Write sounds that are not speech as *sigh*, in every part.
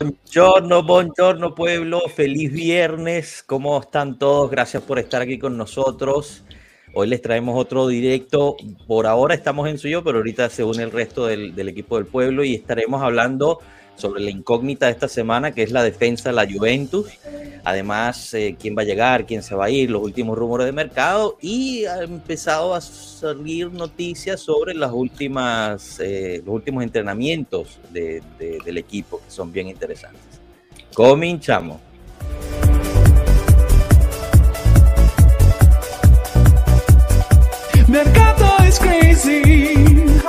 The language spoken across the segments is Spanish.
Buongiorno, buongiorno pueblo, feliz viernes, ¿cómo están todos? Gracias por estar aquí con nosotros. Hoy les traemos otro directo, por ahora estamos en suyo, pero ahorita se une el resto del, del equipo del pueblo y estaremos hablando sobre la incógnita de esta semana, que es la defensa de la Juventus. Además, eh, quién va a llegar, quién se va a ir, los últimos rumores de mercado y ha empezado a salir noticias sobre las últimas, eh, los últimos entrenamientos de, de, del equipo, que son bien interesantes. Cominchamos. Mercato is crazy. is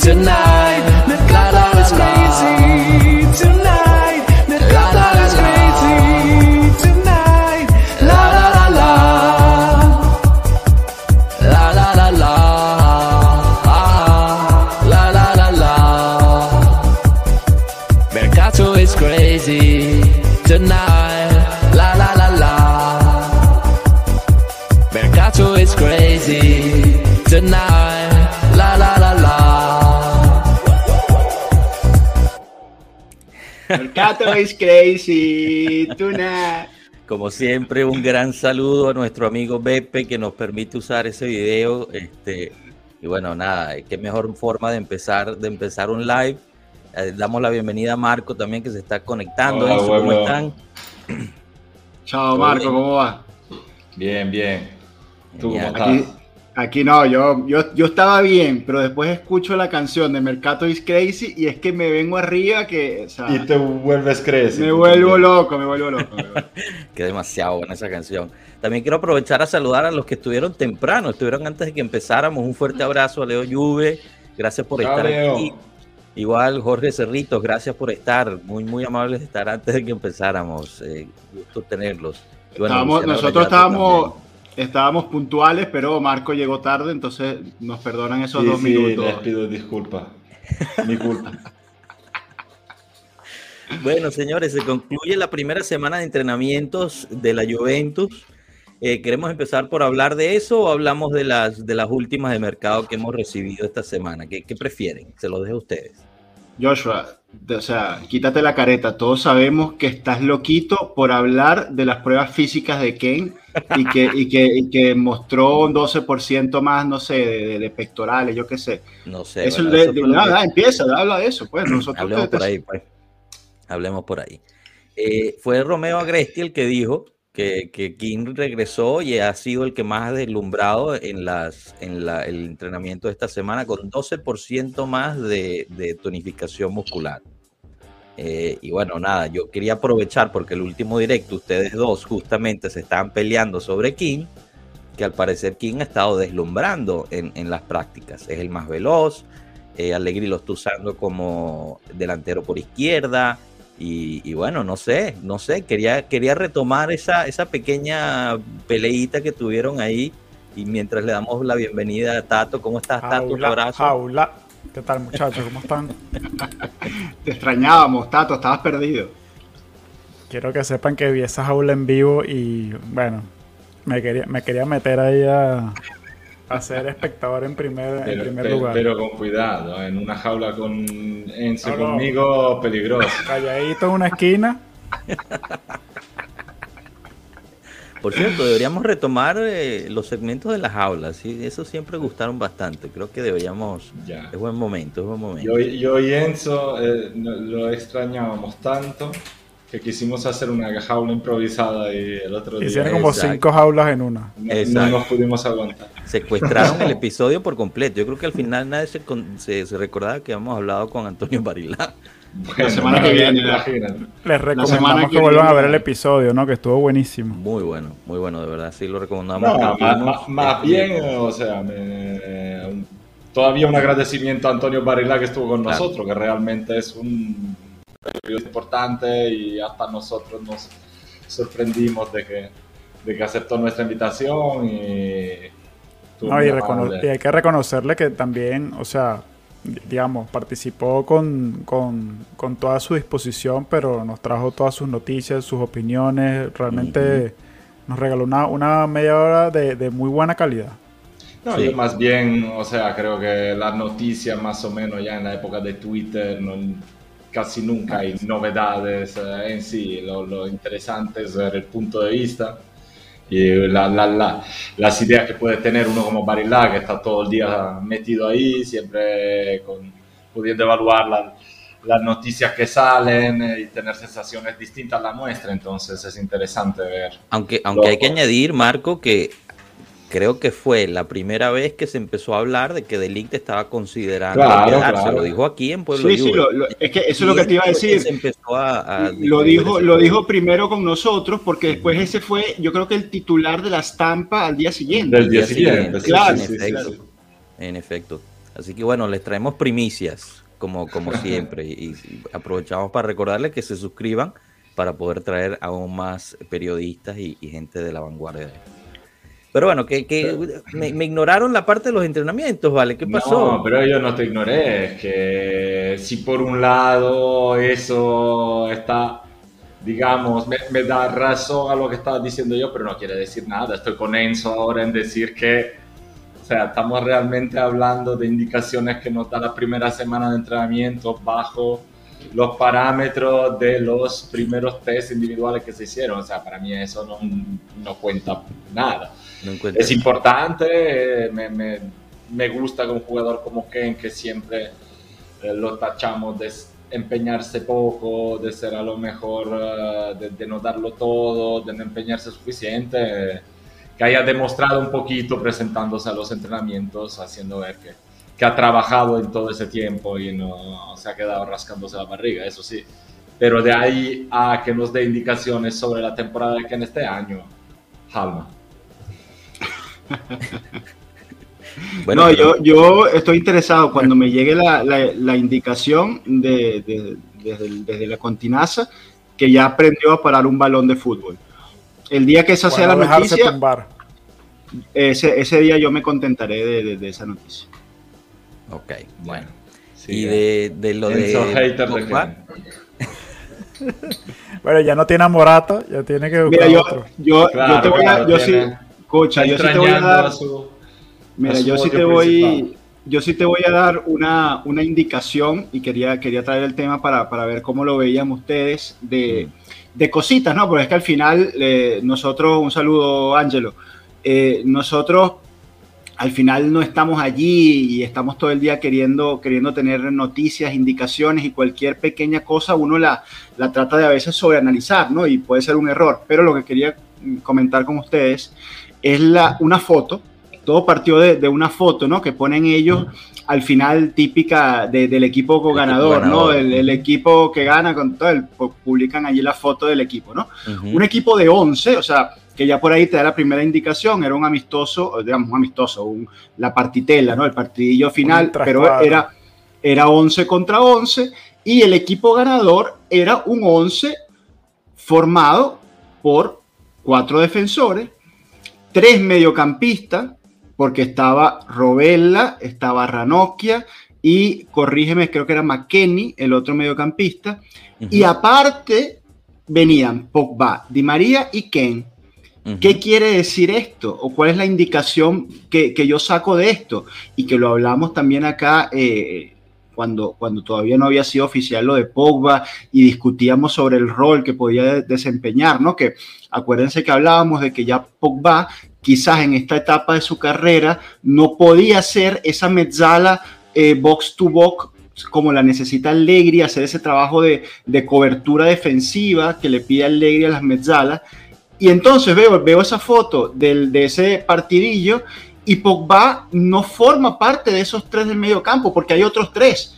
tonight. Mercato is crazy tonight. Como siempre, un gran saludo a nuestro amigo Beppe que nos permite usar ese video. Este, y bueno, nada, qué mejor forma de empezar, de empezar un live. Eh, damos la bienvenida a Marco también que se está conectando. Hola, Enzo, ¿Cómo bueno. están? Chao Marco, ¿cómo va? Bien, bien. ¿Tú cómo estás? Aquí, aquí no, yo, yo, yo estaba bien, pero después escucho la canción de Mercato is crazy y es que me vengo arriba que, o sea, Y te vuelves crazy. me vuelvo también. loco, me vuelvo loco. me vuelvo- *laughs* Que demasiado buena esa canción. También quiero aprovechar a saludar a los que estuvieron temprano, estuvieron antes de que empezáramos. Un fuerte abrazo a Leo Juve. Gracias por Chao, estar Leo. aquí. Igual Jorge Cerritos, gracias por estar. Muy, muy amables de estar antes de que empezáramos. Eh, gusto tenerlos. Bueno, Estábamos- nosotros estábamos, también. Estábamos puntuales, pero Marco llegó tarde, entonces nos perdonan esos Sí, dos sí, minutos. les pido disculpas. Mi culpa. *laughs* Bueno, señores, se concluye la primera semana de entrenamientos de la Juventus. Eh, ¿Queremos empezar por hablar de eso o hablamos de las, de las últimas de mercado que hemos recibido esta semana? ¿Qué, qué prefieren? Se los dejo a ustedes. Joshua, o sea, quítate la careta. Todos sabemos que estás loquito por hablar de las pruebas físicas de Kane y que, y que, y que mostró un 12% más, no sé, de, pectorales, yo qué sé. No sé. eso bueno, de, eso de- que- nada, empieza, habla de eso. Pues nosotros Hablemos te- por ahí, pues. Hablemos por ahí. Eh, fue Romeo Agresti el que dijo que, que King regresó y ha sido el que más ha deslumbrado en, las, en la- el entrenamiento de esta semana con 12% más de, de tonificación muscular. Eh, y bueno, nada, yo quería aprovechar porque el último directo, ustedes dos justamente se estaban peleando sobre King, que al parecer King ha estado deslumbrando en, en las prácticas. Es el más veloz, eh, Allegri lo está usando como delantero por izquierda. Y, y bueno, no sé, no sé, quería, quería retomar esa, esa pequeña peleita que tuvieron ahí. Y mientras le damos la bienvenida a Tato, ¿cómo estás, Tato? Un abrazo. jaula. ¿Qué tal, muchachos? ¿Cómo están? *laughs* te extrañábamos, Tato, estabas perdido. Quiero que sepan que vi esa jaula en vivo y, bueno, me quería, me quería meter ahí a, a ser espectador en primer, en Pero, primer pero- lugar. pero con cuidado, en una jaula con Enzo No, no. conmigo, peligroso. Calladito en una esquina. Por cierto, deberíamos retomar eh, los segmentos de las aulas. ¿sí? Eso siempre gustaron bastante. Creo que deberíamos. Ya. Es buen momento, es buen momento. Yo, yo y Enzo eh, lo extrañábamos tanto que quisimos hacer una jaula improvisada y el otro día Hicieron como Exacto. cinco jaulas en una. no, no nos pudimos aguantar. Secuestraron el episodio por completo. Yo creo que al final nadie se, con- se, se recordaba que habíamos hablado con Antonio Barilá. Bueno, semana que viene, imagínate. Les semana recomendamos que que vuelvan a viene- ver el episodio, ¿no? Que estuvo buenísimo. Muy bueno, muy bueno, de verdad. Sí, lo recomendamos. No, más, más- más bien, o sea, me- todavía un agradecimiento a Antonio Barila que estuvo con Claro. nosotros, que realmente es un importante y hasta nosotros nos sorprendimos de que, de que aceptó nuestra invitación y... No, y, y hay que reconocerle que también, o sea, digamos, participó con, con, con, toda su disposición, pero nos trajo todas sus noticias, sus opiniones, realmente nos regaló una, una media hora de, de muy buena calidad. No, yo más bien, o sea, creo que las noticias más o menos ya en la época de Twitter no, casi nunca hay novedades eh, en sí, lo, lo, interesante es ver el punto de vista y la, la, la, las ideas que puede tener uno como Barilla, que está todo el día metido ahí, siempre con, pudiendo evaluar las noticias que salen y tener sensaciones distintas a la nuestra, entonces es interesante ver. Aunque, aunque hay que añadir, Marco, que creo que fue la primera vez que se empezó a hablar de que Delict estaba considerando claro, quedarse. Claro. Lo dijo aquí en Pueblo Sí, sí, lo, lo, es que eso es lo que te iba a decir. Se empezó a, a lo dijo, lo dijo primero con nosotros porque después ese fue, yo creo que el titular de la estampa al día siguiente. Del día, día siguiente, claro. en, efecto, en efecto. Así que bueno, les traemos primicias como, como siempre y, y aprovechamos para recordarles que se suscriban para poder traer aún más periodistas y, y gente de la vanguardia. Pero bueno, que, que me, me, ignoraron la parte de los entrenamientos, ¿vale? ¿Qué pasó? No, pero yo no te ignoré. Es que si por un lado eso está, digamos, me, me, da razón a lo que estaba diciendo yo, pero no quiere decir nada. Estoy con Enzo ahora en decir que, o sea, estamos realmente hablando de indicaciones que nos da la primera semana de entrenamiento bajo los parámetros de los primeros test individuales que se hicieron. O sea, para mí eso no, no cuenta nada. No es importante, me, me, me, gusta que un jugador como Ken, que siempre eh, lo tachamos de empeñarse poco, de ser a lo mejor, uh, de, de, no darlo todo, de no empeñarse suficiente, que haya demostrado un poquito presentándose a los entrenamientos, haciendo ver que, que ha trabajado en todo ese tiempo y no se ha quedado rascándose la barriga, eso sí. Pero de ahí a que nos dé indicaciones sobre la temporada de Ken este año, Halma. *laughs* bueno, no, pero... yo, yo estoy interesado. Cuando me llegue la, la, la indicación de, de, desde, desde, la continaza que ya aprendió a parar un balón de fútbol. El día que esa bueno, sea la noticia, ese, ese, día yo me contentaré de, de esa noticia. Ok, bueno. Sí, y de, de lo de... Hater de bueno, ya no tiene a Morata, ya tiene que Mira, yo, yo, claro, yo, te voy a, yo sí, Escucha, yo sí te voy a dar. Su, mira, yo sí te voy. Yo sí te voy a dar una, una indicación y quería, quería traer el tema para, para ver cómo lo veían ustedes de, de cositas, ¿no? Porque es que al final eh, nosotros, un saludo, Ángelo, eh, nosotros al final no estamos allí y estamos todo el día queriendo, queriendo tener noticias, indicaciones y cualquier pequeña cosa uno la, la trata de a veces sobreanalizar, ¿no? Y puede ser un error. Pero lo que quería comentar con ustedes es la, una foto, todo partió de, de, una foto, ¿no? Que ponen ellos al final típica de, del equipo ganador, ¿no? El, el, equipo que gana, con todo el, publican allí la foto del equipo, ¿no? Uh -huh. Un equipo de 11, o sea, que ya por ahí te da la primera indicación, era un amistoso, digamos, un amistoso, un, la partitela, ¿no? El partidillo final, pero era, era 11 contra 11 y el equipo ganador era un 11 formado por cuatro defensores, tres mediocampistas, porque estaba Robella, estaba Ranocchia y, corrígeme, creo que era McKenny, el otro mediocampista, uh -huh. y aparte venían Pogba, Di María y Ken. Uh -huh. ¿Qué quiere decir esto? ¿O cuál es la indicación que, que, yo saco de esto? Y que lo hablamos también acá eh, cuando, cuando todavía no había sido oficial lo de Pogba y discutíamos sobre el rol que podía desempeñar, ¿no? Que acuérdense que hablábamos de que ya Pogba quizás en esta etapa de su carrera no podía ser esa mezzala eh, box to box como la necesita Allegri, hacer ese trabajo de, de, cobertura defensiva que le pide Allegri a las mezzalas. Y entonces veo, veo esa foto del, de ese partidillo y Pogba no forma parte de esos tres del medio campo porque hay otros tres.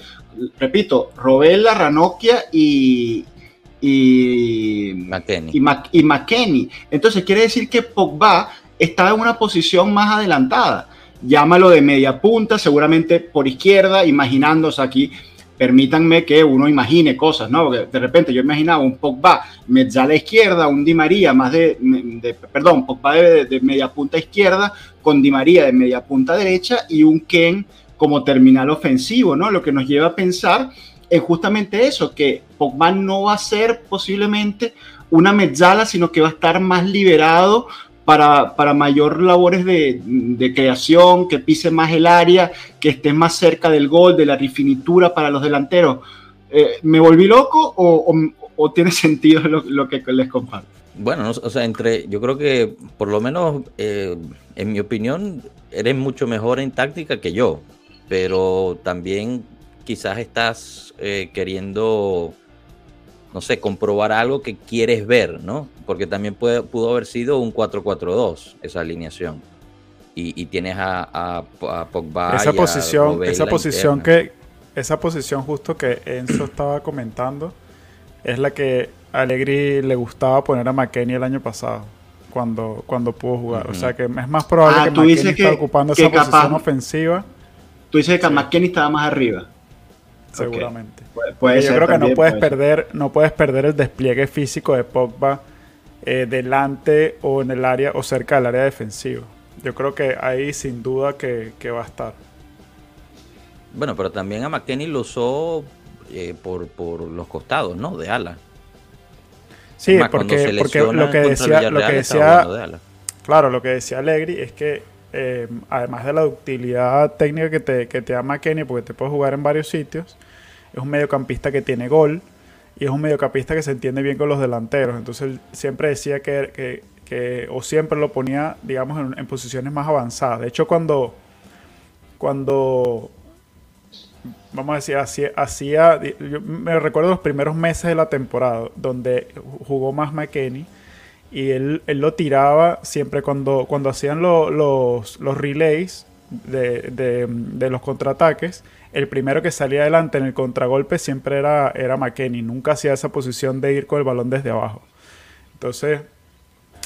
Repito, Robella, Ranocchia y, y, McKenny. y, y McKenny. Entonces quiere decir que Pogba estaba en una posición más adelantada. Llámalo de media punta, seguramente por izquierda, imaginándose aquí. Permítanme que uno imagine cosas, ¿no? Porque de repente yo imaginaba un Pogba media a la izquierda, un Di María más de, de perdón, Pogba de, de, media punta izquierda, con Di María de media punta derecha y un Ken como terminal ofensivo, ¿no? Lo que nos lleva a pensar es justamente eso, que Pogba no va a ser posiblemente una mezzala, sino que va a estar más liberado para, para mayor labores de, creación, que pise más el área, que esté más cerca del gol, de la refinitura para los delanteros. Eh, ¿Me volví loco o tiene *laughs* sentido lo, lo, que les comparto? Bueno, o sea, entre, yo creo que por lo menos, eh, en mi opinión, eres mucho mejor en táctica que yo, pero también quizás estás eh, queriendo no sé, comprobar algo que quieres ver, ¿no? Porque también puede, pudo haber sido un 4-4-2 esa alineación. Y, y tienes a, a, a Pogba esa y posición, a esa posición que esa posición justo que Enzo estaba comentando es la que Allegri le gustaba poner a McKenny el año pasado cuando, cuando pudo jugar. Uh -huh. O sea que es más probable ah, que McKenny esté ocupando esa capaz, posición ofensiva. Tú dices que sí. McKenny estaba más arriba. Seguramente. Okay. Puede yo creo que no puedes perder, no puedes perder el despliegue físico de Pogba eh, delante o en el área o cerca del área defensiva. Yo creo que ahí sin duda que, que va a estar. Bueno, pero también a McKenny lo usó eh, por, por, los costados, ¿no? De ala. Sí, Más, porque, porque lo que decía, lo que decía de claro, lo que decía Allegri es que eh, además de la utilidad técnica que te, que te da McKenny, porque te puede jugar en varios sitios, es un mediocampista que tiene gol y es un mediocampista que se entiende bien con los delanteros. Entonces él siempre decía que, que, que o siempre lo ponía, digamos, en, en, posiciones más avanzadas. De hecho, cuando, cuando vamos a decir, hacía, hacía, yo me recuerdo los primeros meses de la temporada, donde jugó más McKenny y él, él, lo tiraba siempre cuando, cuando hacían lo, los, los relays de, de, los contraataques. El primero que salía adelante en el contragolpe siempre era, era McKenny. Nunca hacía esa posición de ir con el balón desde abajo. Entonces,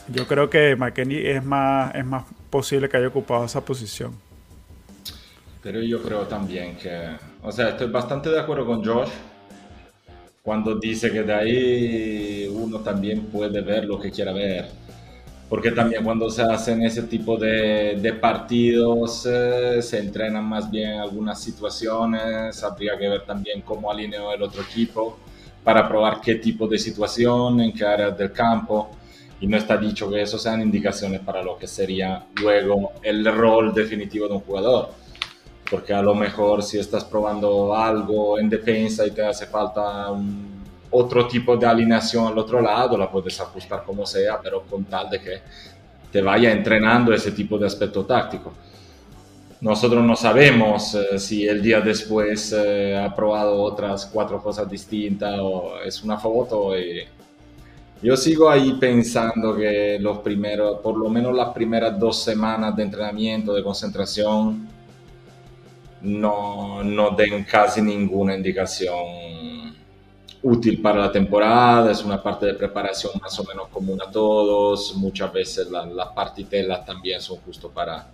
yo creo que McKenny es más, es más posible que haya ocupado esa posición. Pero yo creo también que, o sea, estoy bastante de acuerdo con Josh cuando dice que de ahí uno también puede ver lo que quiera ver. Porque también cuando se hacen ese tipo de, de partidos eh, se entrenan más bien algunas situaciones, habría que ver también cómo alineó el otro equipo para probar qué tipo de situación, en qué áreas del campo. Y no está dicho que eso sean indicaciones para lo que sería luego el rol definitivo de un jugador porque a lo mejor si estás probando algo en defensa y te hace falta un, otro tipo de alineación al otro lado, la puedes ajustar como sea, pero con tal de que te vaya entrenando ese tipo de aspecto táctico. Nosotros no sabemos eh, si el día después eh, ha probado otras cuatro cosas distintas o es una foto y yo sigo ahí pensando que los primeros, por lo menos las primeras dos semanas de entrenamiento, de concentración, no, no den casi ninguna indicación útil para la temporada, es una parte de preparación más o menos común a todos, muchas veces las la partitelas también son justo para,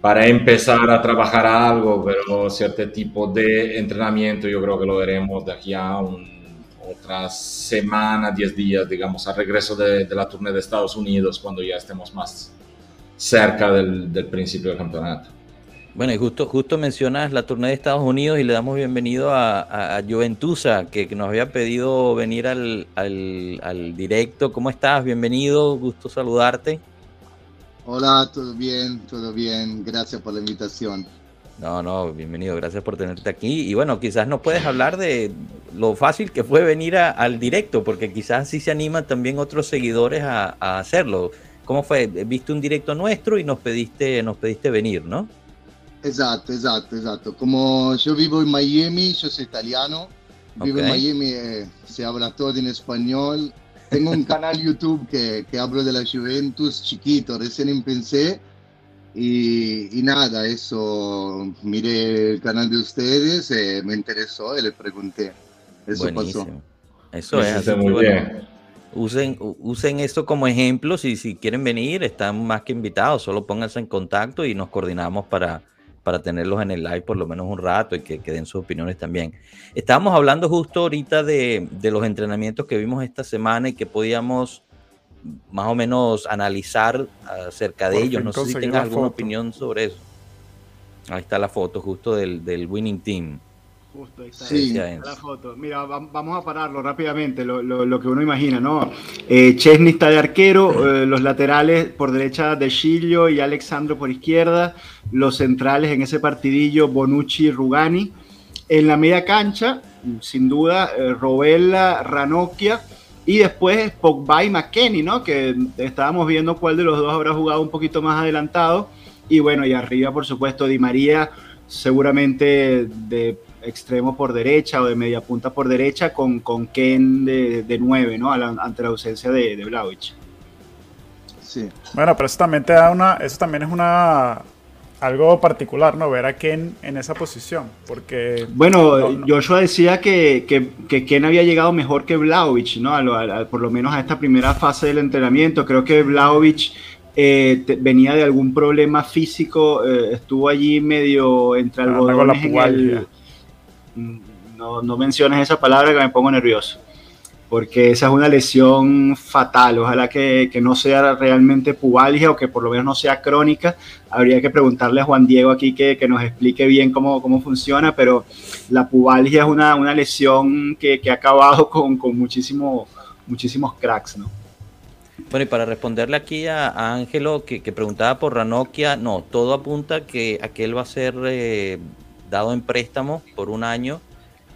para empezar a trabajar algo, pero cierto tipo de entrenamiento yo creo que lo veremos de aquí a un, otra semana, 10 días, digamos, al regreso de, la tournée de Estados Unidos, cuando ya estemos más cerca del, del principio del campeonato. Bueno, y justo, justo mencionas la tournée de Estados Unidos y le damos bienvenido a, Juventusa, que, que, nos había pedido venir al, al, al, directo. ¿Cómo estás? Bienvenido, gusto saludarte. Hola, todo bien, todo bien. Gracias por la invitación. No, no, bienvenido, gracias por tenerte aquí. Y bueno, quizás nos puedes hablar de lo fácil que fue venir a, al directo, porque quizás así se animan también otros seguidores a, a hacerlo. ¿Cómo fue? Viste un directo nuestro y nos pediste, nos pediste venir, ¿no? Exacto, exacto, exacto. Como yo vivo en Miami, yo soy italiano, vivo okay. en Miami, eh, se habla todo en español. Tengo un canal *laughs* YouTube que, que hablo de la Juventus chiquito, recién empecé. Y, y, nada, eso, miré el canal de ustedes, eh, me interesó y les pregunté. Eso Buenísimo. pasó. Eso es, así muy bueno, bien. Usen, usen esto como ejemplo, si, si quieren venir, están más que invitados, solo pónganse en contacto y nos coordinamos para, para tenerlos en el live por lo menos un rato y que, que den sus opiniones también. Estábamos hablando justo ahorita de, de, los entrenamientos que vimos esta semana y que podíamos más o menos analizar acerca de ellos. No sé si tengas alguna foto. opinión sobre eso. Ahí está la foto justo del, del winning team. Justo ahí está, Sí. ahí está la foto. Mira, va- vamos a pararlo rápidamente, lo, lo- lo que uno imagina, ¿no? Eh, Chesney está de arquero, *clears throat* eh, los laterales por derecha de Chillo y Alexandro por izquierda, los centrales en ese partidillo Bonucci y Rugani. En la media cancha, sin duda, eh, Robella, Ranocchia y después Pogba y McKenny, ¿no? Que estábamos viendo cuál de los dos habrá jugado un poquito más adelantado. Y bueno, y arriba, por supuesto, Di María, seguramente de extremo por derecha o de media punta por derecha, con, con Ken de, de 9, ¿no? A la- ante la ausencia de, de Vlahovic. Sí. Bueno, pero eso también te da una, eso también es una algo particular, ¿no? Ver a Ken en esa posición, porque Bueno, No, no. Joshua decía que, que, que Ken había llegado mejor que Vlahovic, ¿no? A lo- a- a- por lo menos a esta primera fase del entrenamiento. Creo que Vlahovic eh, te- venía de algún problema físico, eh, estuvo allí medio entre algodones en el... No, no menciones esa palabra que me pongo nervioso, porque esa es una lesión fatal. Ojalá que, que no sea realmente pubalgia o que por lo menos no sea crónica. Habría que preguntarle a Juan Diego aquí que, que nos explique bien cómo, cómo funciona, pero la pubalgia es una, una lesión que, que ha acabado con, con muchísimo, muchísimos cracks, ¿no? Bueno, y para responderle aquí a, Ángelo que, que preguntaba por Ranocchia, no, todo apunta que, a que él va a ser eh, dado en préstamo por un año.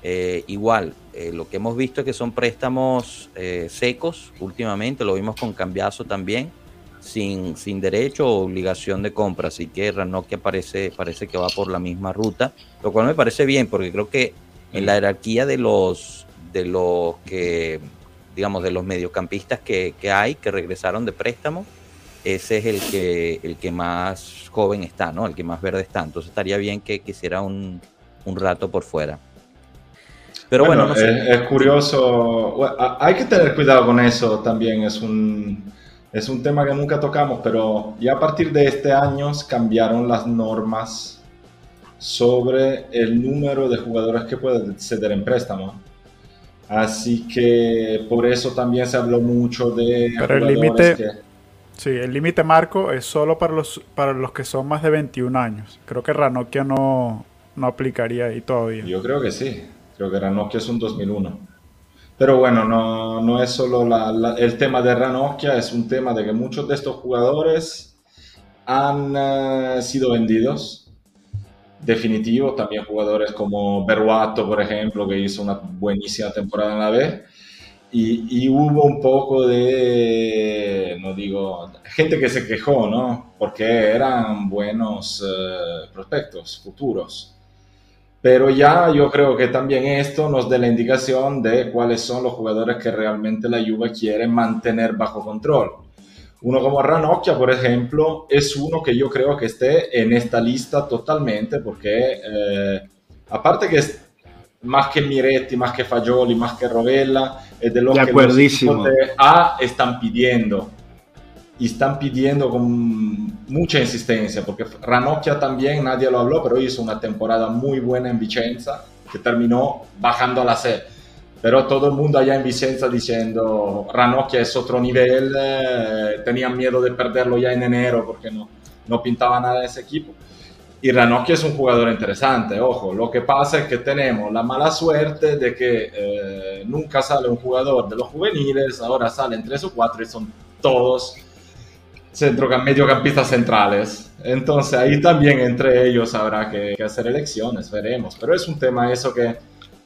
Eh, igual, eh, lo que hemos visto es que son préstamos eh, secos últimamente, lo vimos con Cambiazo también, sin, sin derecho o obligación de compra, así que Ranocchia parece, parece que va por la misma ruta, lo cual me parece bien, porque creo que en la jerarquía de los, de los que digamos, de los mediocampistas que, que hay, que regresaron de préstamo, ese es el que, el que más joven está, ¿no? El que más verde está. Entonces estaría bien que quisiera un, un rato por fuera. Pero bueno, no sé. es, es curioso. Bueno, hay que tener cuidado con eso también. Es un, es un tema que nunca tocamos, pero ya a partir de este año cambiaron las normas sobre el número de jugadores que pueden ceder en préstamo. Así que por eso también se habló mucho de Pero el límite- que- sí, el límite marco es solo para los para los que son más de 21 años. Creo que Ranocchia no, no aplicaría ahí todavía. Yo creo que sí. Creo que Ranocchia es un 2001. Pero bueno, no, no es solo la- el tema de Ranocchia, es un tema de que muchos de estos jugadores han eh, sido vendidos. Definitivo, también jugadores como Beruato, por ejemplo, que hizo una buenísima temporada en la B. Y, hubo un poco de, no digo, gente que se quejó, ¿no? Porque eran buenos eh, prospectos futuros. Pero ya yo creo que también esto nos da la indicación de cuáles son los jugadores que realmente la Juve quiere mantener bajo control. Uno como Ranocchia, por ejemplo, es uno que yo creo que esté en esta lista totalmente, porque eh, aparte que es más que Miretti, más que Fagioli, más que Rovella, es de lo De que los equipos de A están pidiendo. Y están pidiendo con mucha insistencia, porque Ranocchia también, nadie lo habló, pero hizo una temporada muy buena en Vicenza, que terminó bajando a la C. Pero todo el mundo allá en Vicenza diciendo, Ranocchia es otro nivel, eh, tenían miedo de perderlo ya en enero porque no, no pintaba nada ese equipo. Y Ranocchia es un jugador interesante, ojo, lo que pasa es que tenemos la mala suerte de que eh, nunca sale un jugador de los juveniles, ahora salen tres o cuatro y son todos mediocampistas centrales. Entonces ahí también entre ellos habrá que, que hacer elecciones, veremos. Pero es un tema eso que,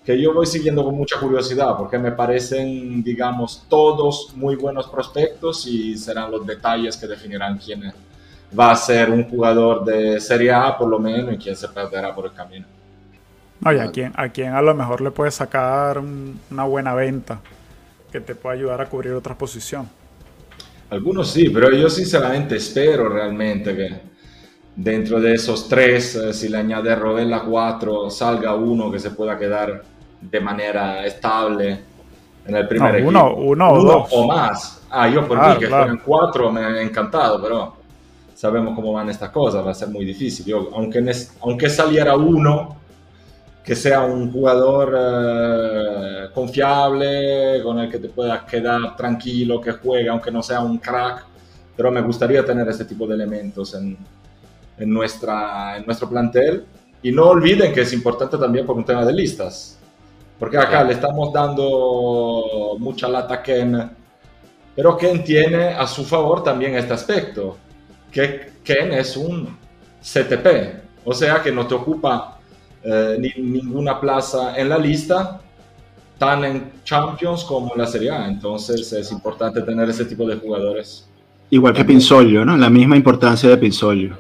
que yo voy siguiendo con mucha curiosidad porque me parecen, digamos, todos muy buenos prospectos y serán los detalles que definirán quién va a ser un jugador de Serie A por lo menos y quién se perderá por el camino. No, y a quien, a quien a lo mejor le puede sacar un- una buena venta que te pueda ayudar a cubrir otra posición. Algunos sí, pero yo sinceramente espero realmente que dentro de esos tres, eh, si le añade Rovella 4, salga uno que se pueda quedar de manera estable en el primer No, equipo. uno- uno o dos. o más. Ah, yo por Claro, mí que claro. fueran cuatro me ha encantado, pero sabemos cómo van estas cosas, va a ser muy difícil. Yo, aunque, aunque saliera uno que sea un jugador eh, confiable, con el que te puedas quedar tranquilo, que juegue, aunque no sea un crack, pero me gustaría tener ese tipo de elementos en, en, nuestra, en nuestro plantel. Y no olviden que es importante también por un tema de listas. Porque acá le estamos dando mucha lata a Ken, pero Ken tiene a su favor también este aspecto, que Ken es un CTP, o sea que no te ocupa eh, ni, ninguna plaza en la lista, tan en Champions como en la Serie A. Entonces es importante tener ese tipo de jugadores. Igual que Pinsolio, ¿no? La misma importancia de Pinsolio.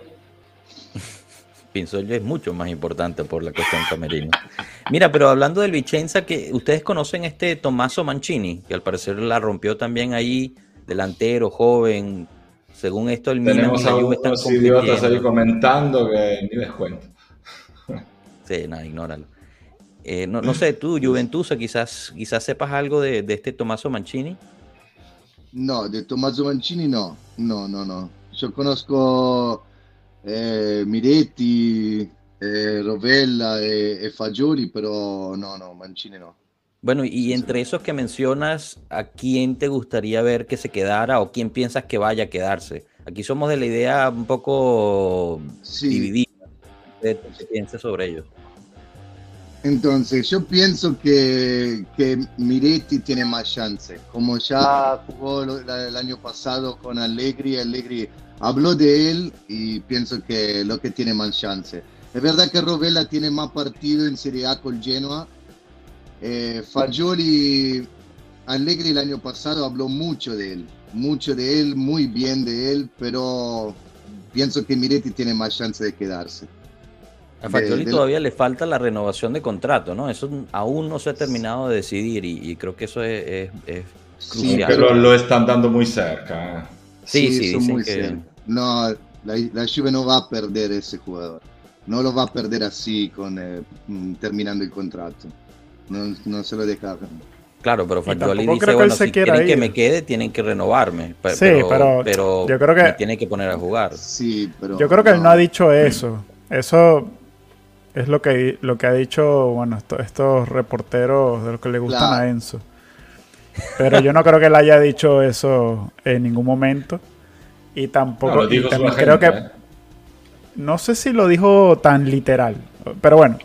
*laughs* Pinsolio es mucho más importante por la cuestión camerina. Mira, pero hablando del Vicenza, que ustedes conocen este Tommaso Mancini, que al parecer la rompió también ahí, delantero, joven. Según esto, el Milan y la Juve están idiotas ahí comentando que ni les cuento. Sí, nada, ignóralo. Eh, no, no, sé, tú, Juventus, quizás, quizás sepas algo de, de este Tommaso Mancini. No, de Tommaso Mancini no, no, no, no. Yo conozco eh, Miretti, eh, Rovella e, e, Fagioli, pero no, no, Mancini no. Bueno, y entre esos que mencionas, ¿a quién te gustaría ver que se quedara o quién piensas que vaya a quedarse? Aquí somos de la idea un poco dividida. ¿Qué piensas sobre ellos? Entonces, yo pienso que, que, Miretti tiene más chance. Como ya jugó el año pasado con Allegri, Allegri habló de él y pienso que lo que tiene más chance. Es verdad que Rovella tiene más partido en Serie A con Genoa. Eh, Fagioli, Allegri el año pasado habló mucho de él, mucho de él, muy bien de él, pero pienso que Miretti tiene más chance de quedarse. A Fagioli todavía le falta la renovación de contrato, ¿no? Eso aún no se ha terminado de decidir y, creo que eso es, sí, pero lo están dando muy cerca. ¿eh? Sí, sí, muy que... No, la, la, Juve no va a perder ese jugador. No lo va a perder así con eh, mm, terminando el contrato. No, no, se lo deja. Claro, pero Fagioli dice, bueno, si quieren que me quede, tienen que renovarme. Pero, sí, pero, yo creo que... me tiene que poner a jugar. Sí, pero... Yo creo que él no ha dicho eso. Eso es lo que, lo que ha dicho, bueno, estos reporteros de los que le gustan a Enzo. Pero yo no creo que él haya dicho eso en ningún momento. Y tampoco. creo que. ¿eh? No sé si lo dijo tan literal. Pero bueno,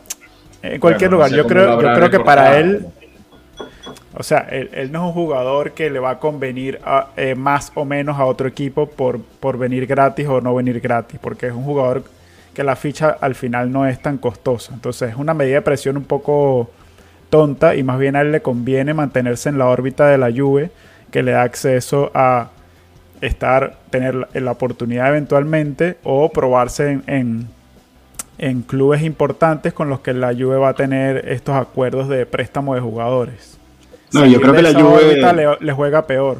en cualquier lugar. yo creo, yo creo que para él. O sea, él, no es un jugador que le va a convenir eh, más o menos a otro equipo por, por venir gratis o no venir gratis. Porque es un jugador que la ficha al final no es tan costosa. Entonces es una medida de presión un poco tonta y más bien a él le conviene mantenerse en la órbita de la Juve que le da acceso a estar, tener la oportunidad eventualmente o probarse en, en, clubes importantes con los que la Juve va a tener estos acuerdos de préstamo de jugadores. No, yo creo que la Juve le, juega peor.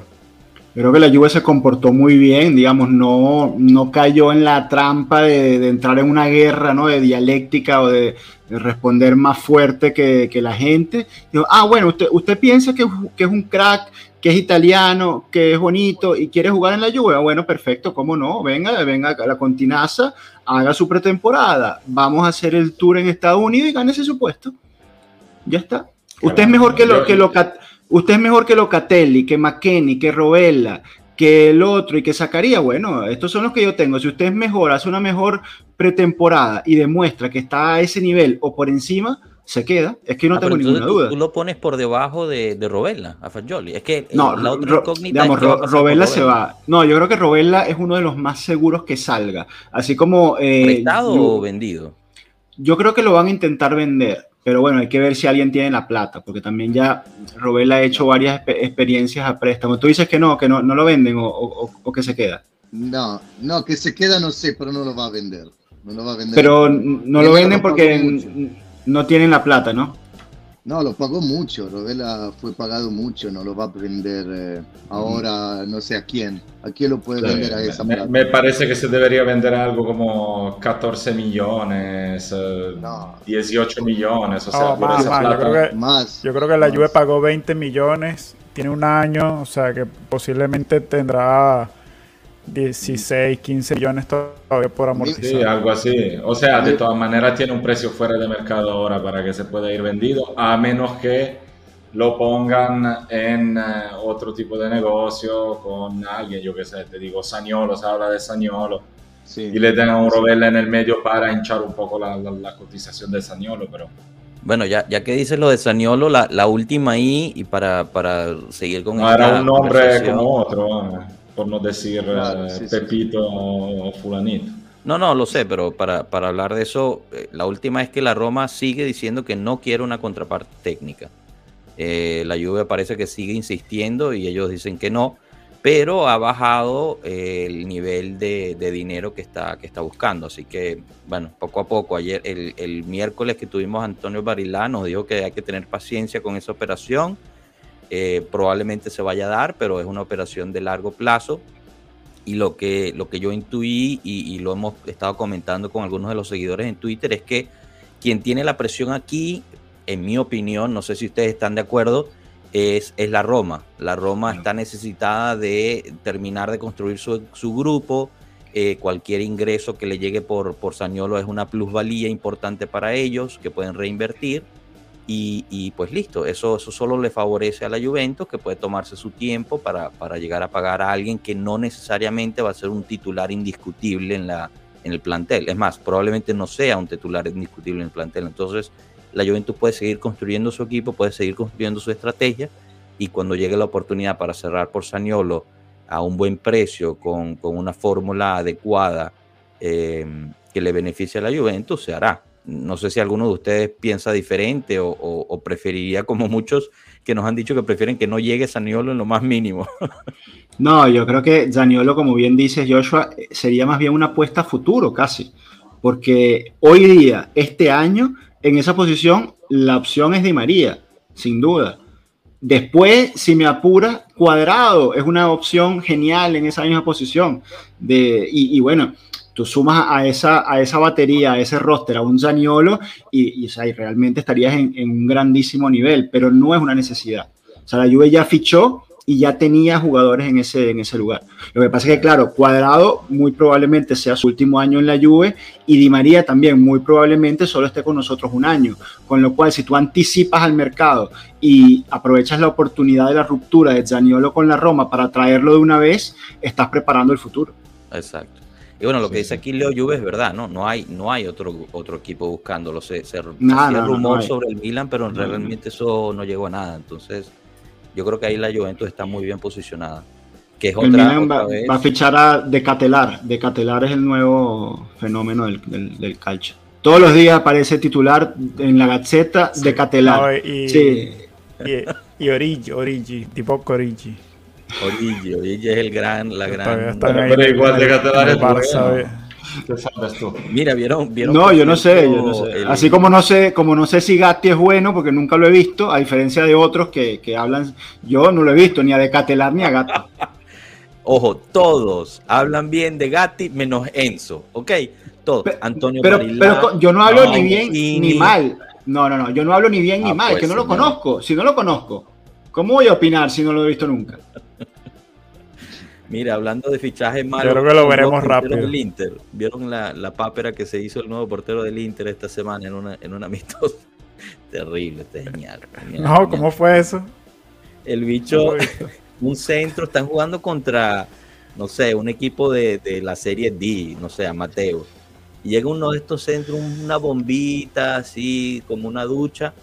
Creo que la Juve se comportó muy bien, digamos, no, no cayó en la trampa de, entrar en una guerra, ¿no? De dialéctica o de, responder más fuerte que, la gente. Dijo, ah, bueno, usted, usted piensa que, que, es un crack, que es italiano, que es bonito y quiere jugar en la Juve. Bueno, perfecto, cómo no, venga, venga a la Continaza, haga su pretemporada, vamos a hacer el tour en Estados Unidos y gane su puesto. Ya está. Usted es mejor que lo que lo usted es mejor que Locatelli, que McKenny, que Robella, que el otro y que sacaría, bueno, estos son los que yo tengo. Si usted es mejor, hace una mejor pretemporada y demuestra que está a ese nivel o por encima, se queda. Es que no ah, tengo ninguna duda. Tú lo pones por debajo de, de Robella, a Fagioli. Es que no, la otra incógnita digamos, Robella se va. No, yo creo que Robella es uno de los más seguros que salga. Así como. Eh, ¿Prestado o vendido? Yo creo que lo van a intentar vender. Pero bueno, hay que ver si alguien tiene la plata, porque también ya Robella ha hecho varias experiencias a préstamo. Tú dices que no, que no, no lo venden o, o, que se queda. No, no, que se queda no sé, pero no lo va a vender. No lo va a vender. Pero no lo venden porque no tienen la plata, ¿no? No, lo pagó mucho, Rovella fue pagado mucho, no lo va a vender eh, ahora, no sé a quién. ¿A quién lo puede vender a esa me, plata? Me parece que se debería vender algo como 14 millones, 18 eh, millones, o sea, por esa plata. Yo creo, que, más, yo creo que la Juve pagó 20 millones, tiene un año, o sea que posiblemente tendrá 16, 15 millones todavía por amortizar. Sí, algo así. O sea, de todas maneras tiene un precio fuera de mercado ahora para que se pueda ir vendido, a menos que lo pongan en eh, otro tipo de negocio con alguien, yo qué sé, te digo, Sañolo, se habla de Sañolo, Sí. Y le tengan un Rovella en el medio para hinchar un poco la, la, cotización de Saniolo, pero... Bueno, ya, ya que dices lo de Saniolo, la, la última ahí, y para, para seguir con... No, era un nombre como otro, por no decir eh, Pepito o Fulanito. No, no, lo sé, pero para, para hablar de eso, eh, la última es que la Roma sigue diciendo que no quiere una contraparte técnica. Eh, la Juve parece que sigue insistiendo y ellos dicen que no, pero ha bajado eh, el nivel de, dinero que está, que está buscando. Así que, bueno, poco a poco, ayer, el, miércoles que tuvimos a Antonio Barilá, nos dijo que hay que tener paciencia con esa operación. Eh, probablemente se vaya a dar, pero es una operación de largo plazo. Y lo que, lo que yo intuí y, y lo hemos estado comentando con algunos de los seguidores en Twitter es que quien tiene la presión aquí en mi opinión, no sé si ustedes están de acuerdo, es, es la Roma. La Roma está necesitada de terminar de construir su, grupo. Eh, cualquier ingreso que le llegue por, por Sañolo es una plusvalía importante para ellos que pueden reinvertir. Y, pues listo, eso, eso solo le favorece a la Juventus que puede tomarse su tiempo para, para, llegar a pagar a alguien que no necesariamente va a ser un titular indiscutible en, la, en el plantel. Es más, probablemente no sea un titular indiscutible en el plantel. Entonces, la Juventus puede seguir construyendo su equipo, puede seguir construyendo su estrategia y cuando llegue la oportunidad para cerrar por Saniolo a un buen precio, con, una fórmula adecuada eh, que le beneficie a la Juventus, se hará. No sé si alguno de ustedes piensa diferente o, preferiría, como muchos que nos han dicho que prefieren que no llegue Saniolo en lo más mínimo. *laughs* No, yo creo que Zaniolo, como bien dice Joshua, sería más bien una apuesta a futuro casi, porque hoy día, este año, en esa posición la opción es Di María, sin duda. Después, si me apura, Cuadrado es una opción genial en esa misma posición. De, y, bueno, tú sumas a esa, a esa batería, a ese roster, a un Zaniolo y, y, realmente estarías en, en, un grandísimo nivel, pero no es una necesidad. O sea, la Juve ya fichó y ya tenía jugadores en ese, en ese lugar. Lo que pasa es que, claro, Cuadrado muy probablemente sea su último año en la Juve y Di María también muy probablemente solo esté con nosotros un año. Con lo cual, si tú anticipas al mercado y aprovechas la oportunidad de la ruptura de Zaniolo con la Roma para traerlo de una vez, estás preparando el futuro. Exacto. Y bueno, lo que dice aquí Leo Juve es verdad, ¿no? No hay, no hay otro, otro equipo buscándolo. Se, se, rumor sobre el Milan, pero realmente eso no llegó a nada. Entonces, yo creo que ahí la Juventus está muy bien posicionada. Que es otra, va, a fichar a Decatelar. Decatelar es el nuevo fenómeno del, del, calcio. Todos los días aparece titular en la Gazzetta de Decatelar. y, sí. y, Origi, Origi, tipo Origi. Origi, Origi es el gran, la gran. Pero igual Decatelar es Barça, Mira, vieron, vieron. No, yo no sé, yo no sé. Así como no sé, como no sé si Gatti es bueno, porque nunca lo he visto, a diferencia de otros que, que hablan, yo no lo he visto ni a Decatelar ni a Gatti. *laughs* Ojo, todos hablan bien de Gatti menos Enzo, ¿ok? Todos. Antonio pero, pero yo no hablo ni bien ni mal. No, no, no, yo no hablo ni bien ni ah, mal, pues que no lo conozco. Si no lo conozco, ¿cómo voy a opinar si no lo he visto nunca? Mira, hablando de fichajes malos. creo que lo veremos rápido. Del Inter. ¿Vieron la, la pápera que se hizo el nuevo portero del Inter esta semana en una, en una amistosa? *laughs* Terrible, este genial, No, ¿cómo fue eso? El bicho, *laughs* un centro, están jugando contra, no sé, un equipo de, de la serie D, no sé, Mateo. Y llega uno de estos centros, una bombita así, como una ducha.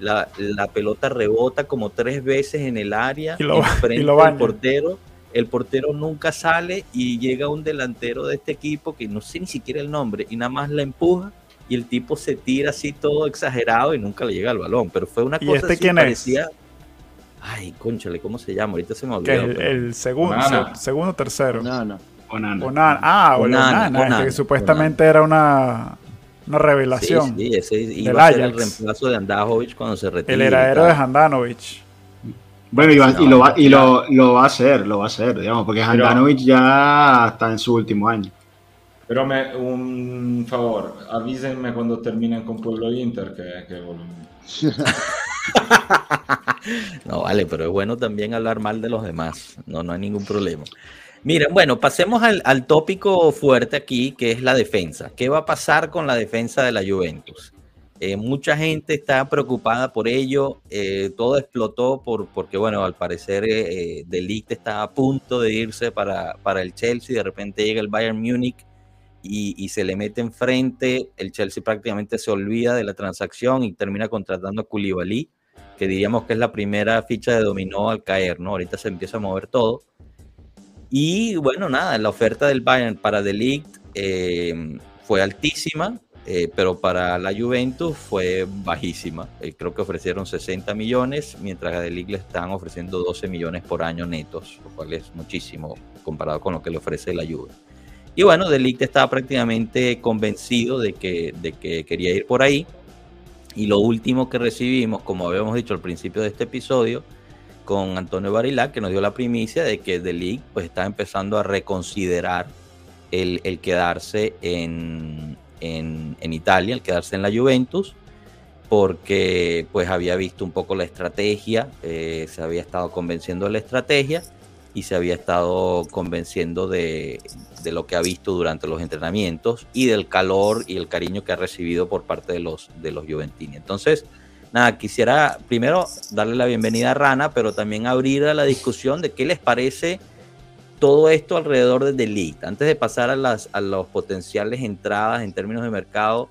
La, la pelota rebota como tres veces en el área, y lo, frente del portero el portero nunca sale y llega un delantero de este equipo que no sé ni siquiera el nombre y nada más la empuja y el tipo se tira así todo exagerado y nunca le llega al balón. Pero fue una cosa este así quién parecía. Ay, conchale, ¿cómo se llama? Ahorita se me olvidó. El, el, segundo, segundo, tercero. Onana. Onana. Ah, Onana, que supuestamente era una, una revelación. Sí, ese iba a ser el reemplazo de Andajovic cuando se retiró. El heredero de Handanovic. Bueno, y, lo, va, y lo, lo, va a hacer, lo va a hacer, digamos, porque Handanovic ya está en su último año. Pero me, un favor, avísenme cuando terminen con Pueblo Inter que, que *laughs* No, vale, pero es bueno también hablar mal de los demás, no, no hay ningún problema. Miren, bueno, pasemos al, al tópico fuerte aquí, que es la defensa. ¿Qué va a pasar con la defensa de la Juventus? Eh, mucha gente está preocupada por ello. Eh, todo explotó por, porque, bueno, al parecer eh, Delict está a punto de irse para, para, el Chelsea. De repente llega el Bayern Múnich y, se le mete enfrente, el Chelsea prácticamente se olvida de la transacción y termina contratando a Koulibaly, que diríamos que es la primera ficha de dominó al caer, ¿no? Ahorita se empieza a mover todo. Y bueno, nada, la oferta del Bayern para Delict eh, fue altísima, eh, pero para la Juventus fue bajísima. Eh, creo que ofrecieron 60 millones, mientras a Delic le están ofreciendo 12 millones por año netos, lo cual es muchísimo comparado con lo que le ofrece la Juve. Y bueno, Delict estaba prácticamente convencido de que, de que quería ir por ahí. Y lo último que recibimos, como habíamos dicho al principio de este episodio, con Antonio Barilá, que nos dio la primicia de que Delic pues está empezando a reconsiderar el, quedarse en, en, Italia, el quedarse en la Juventus, porque pues había visto un poco la estrategia, eh, se había estado convenciendo de la estrategia y se había estado convenciendo de, lo que ha visto durante los entrenamientos y del calor y el cariño que ha recibido por parte de los, de los Juventini. Entonces, nada, quisiera primero darle la bienvenida a Rana, pero también abrir a la discusión de qué les parece todo esto alrededor de Delete. Antes de pasar a las a los potenciales entradas en términos de mercado,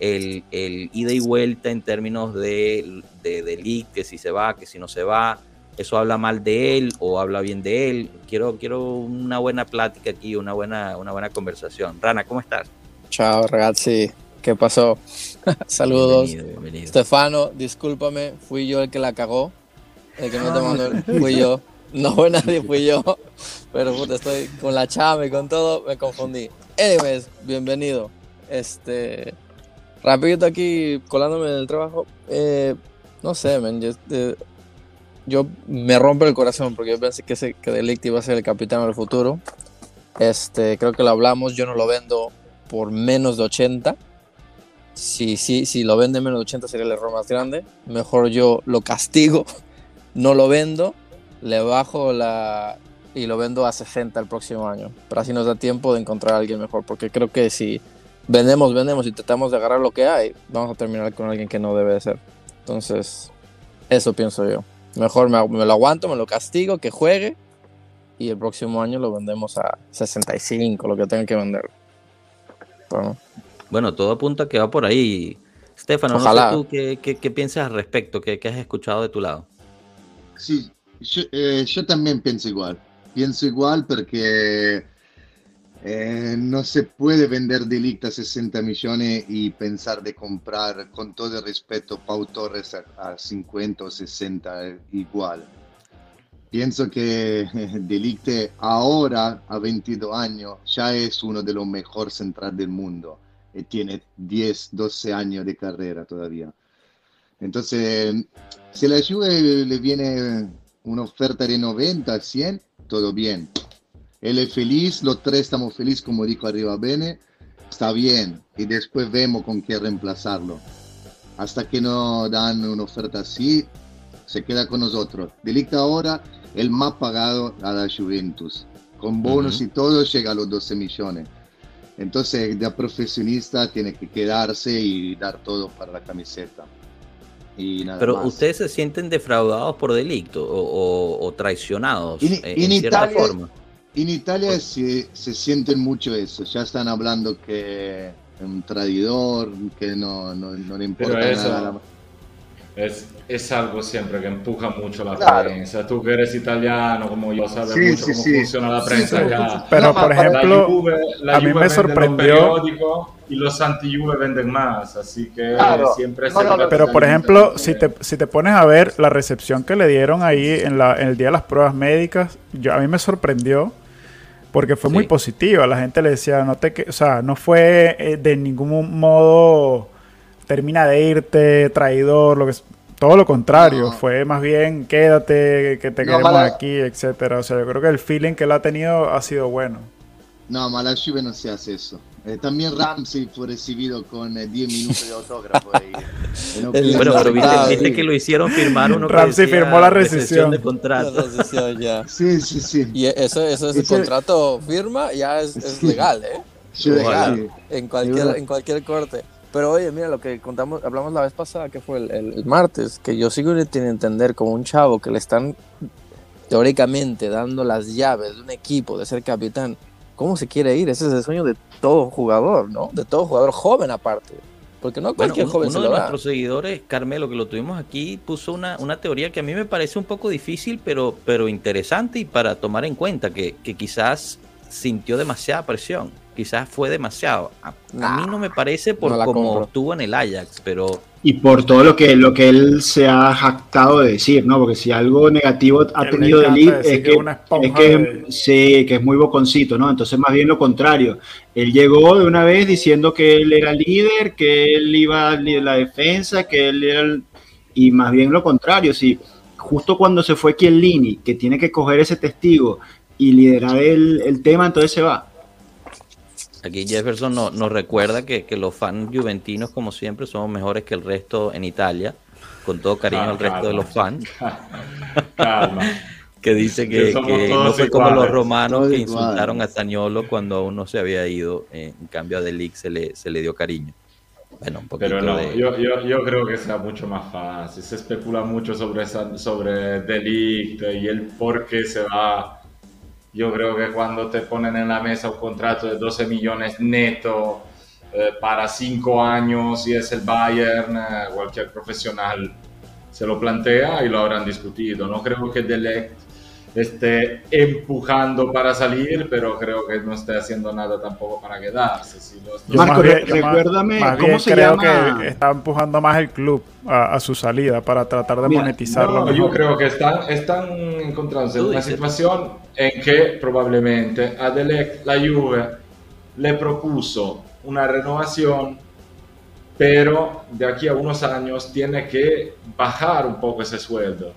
el, el ida y vuelta en términos de, de Delete, que si se va, que si no se va, eso habla mal de él o habla bien de él. Quiero, quiero una buena plática aquí, una buena, una buena conversación. Rana, ¿cómo estás? Ciao ragazzi, ¿qué pasó? *laughs* Saludos. Stefano, discúlpame, fui yo el que la cagó. El que no te mandó, fui yo. No fue nadie, fui yo. Pero puta, estoy con la chama y con todo, me confundí. Anyways, bienvenido. Este, rapidito aquí, colándome en el trabajo. Eh, no sé, man, yo, eh, yo me rompe el corazón porque yo pensé que, ese, que Delict iba a ser el capitán del futuro. Este, creo que lo hablamos, yo no lo vendo por menos de 80. Si, si, si lo vende menos de 80 sería el error más grande. Mejor yo lo castigo, *laughs* no lo vendo, le bajo la y lo vendo a 60 el próximo año. Pero así nos da tiempo de encontrar a alguien mejor. Porque creo que si vendemos, vendemos y tratamos de agarrar lo que hay, vamos a terminar con alguien que no debe de ser. Entonces, eso pienso yo. Mejor me, lo aguanto, me lo castigo, que juegue y el próximo año lo vendemos a 65, lo que tenga que vender. Bueno, todo apunta a que va por ahí. Stefano, no sé tú qué, qué, piensas al respecto, qué, qué, has escuchado de tu lado. Sí, yo, eh, yo también pienso igual. Pienso igual porque eh, no se puede vender Delicta a 60 millones y pensar de comprar, con todo el respeto, Pau Torres a, 50 o 60 igual. Pienso que *laughs* Delicte ahora, a 22 años, ya es uno de los mejores centrales del mundo y tiene 10, 12 años de carrera todavía. Entonces, si la Juve le viene una oferta de 90, 100, todo bien él es feliz, los tres estamos felices, como dijo arriba Bene, está bien, y después vemos con qué reemplazarlo. Hasta que no dan una oferta así, se queda con nosotros. Delicta ahora el más pagado a la Juventus. Con bonos y todo llega a los 12 millones. Entonces, de profesionista tiene que quedarse y dar todo para la camiseta. Y nada Pero ustedes se sienten defraudados por delicto o, traicionados en, en cierta forma. En Italia se, se sienten mucho eso, ya están hablando que es un traidor, que no, no, no le importa nada. Es, es, algo siempre que empuja mucho la prensa. Tú que eres italiano, como yo, sabes mucho cómo funciona la prensa. Pero, por ejemplo, a mí me sorprendió. y los anti-Juve venden más, así que siempre Pero, por ejemplo, si te, si te pones a ver la recepción que le dieron ahí en, la, en el día de las pruebas médicas, yo, a mí me sorprendió porque fue muy positiva. La gente le decía, no te, o sea, no fue eh, de ningún modo termina de irte, traidor, lo que todo lo contrario, fue más bien quédate, que te queremos aquí, etcétera. O sea, yo creo que el feeling que él ha tenido ha sido bueno. No, ma la Juve no se hace eso. Eh, también Ramsey fue recibido con 10 eh, minutos de autógrafo. *laughs* bueno, pero viste, que lo hicieron firmar uno Ramsey firmó la rescisión de contrato. ya. Sí, sí, sí. Y eso, eso es el contrato firma, ya es, es legal, ¿eh? Sí, legal, en cualquier, en cualquier corte. Pero oye, mira lo que contamos, hablamos la vez pasada, que fue el, el, martes, que yo sigo sin entender como un chavo que le están teóricamente dando las llaves de un equipo de ser capitán ¿cómo se quiere ir? Ese es el sueño de todo jugador, ¿no? De todo jugador joven aparte. Porque no cualquier joven uno de nuestros seguidores, Carmelo, que lo tuvimos aquí, puso una, una, teoría que a mí me parece un poco difícil, pero, pero interesante y para tomar en cuenta que, que quizás sintió demasiada presión. Quizás fue demasiado. A, mí no me parece por como estuvo en el Ajax, pero... Y por todo lo que, lo que él se ha jactado de decir, ¿no? Porque si algo negativo ha tenido de Lee es que, es que sí, que es muy boconcito, ¿no? Entonces más bien lo contrario. Él llegó de una vez diciendo que él era líder, que él iba a la defensa, que él era... El, y más bien lo contrario, si justo cuando se fue Chiellini, que tiene que coger ese testigo y liderar el, el tema, entonces se va. Aquí Jefferson nos recuerda que, que, los fans juventinos, como siempre, somos mejores que el resto en Italia. Con todo cariño al resto de los fans. *laughs* Calma. que dice que, que no fue como los romanos que insultaron a Zaniolo cuando aún no se había ido. Eh, en cambio a Delic se le, se le dio cariño. Bueno, un Pero no, yo, yo, yo, creo que sea mucho más fácil. Se especula mucho sobre, sobre Delict y el por qué se va yo creo que cuando te ponen en la mesa un contrato de 12 millones neto eh, para 5 años y es el Bayern, eh, cualquier profesional se lo plantea y lo habrán discutido. No creo que Delect esté empujando para salir, pero creo que no esté haciendo nada tampoco para quedarse. Si Marco, recuérdame cómo se creo que está empujando más el club a, su salida para tratar de monetizarlo. yo creo que están, están encontrándose en una situación en que probablemente a Delec la Juve le propuso una renovación pero de aquí a unos años tiene que bajar un poco ese sueldo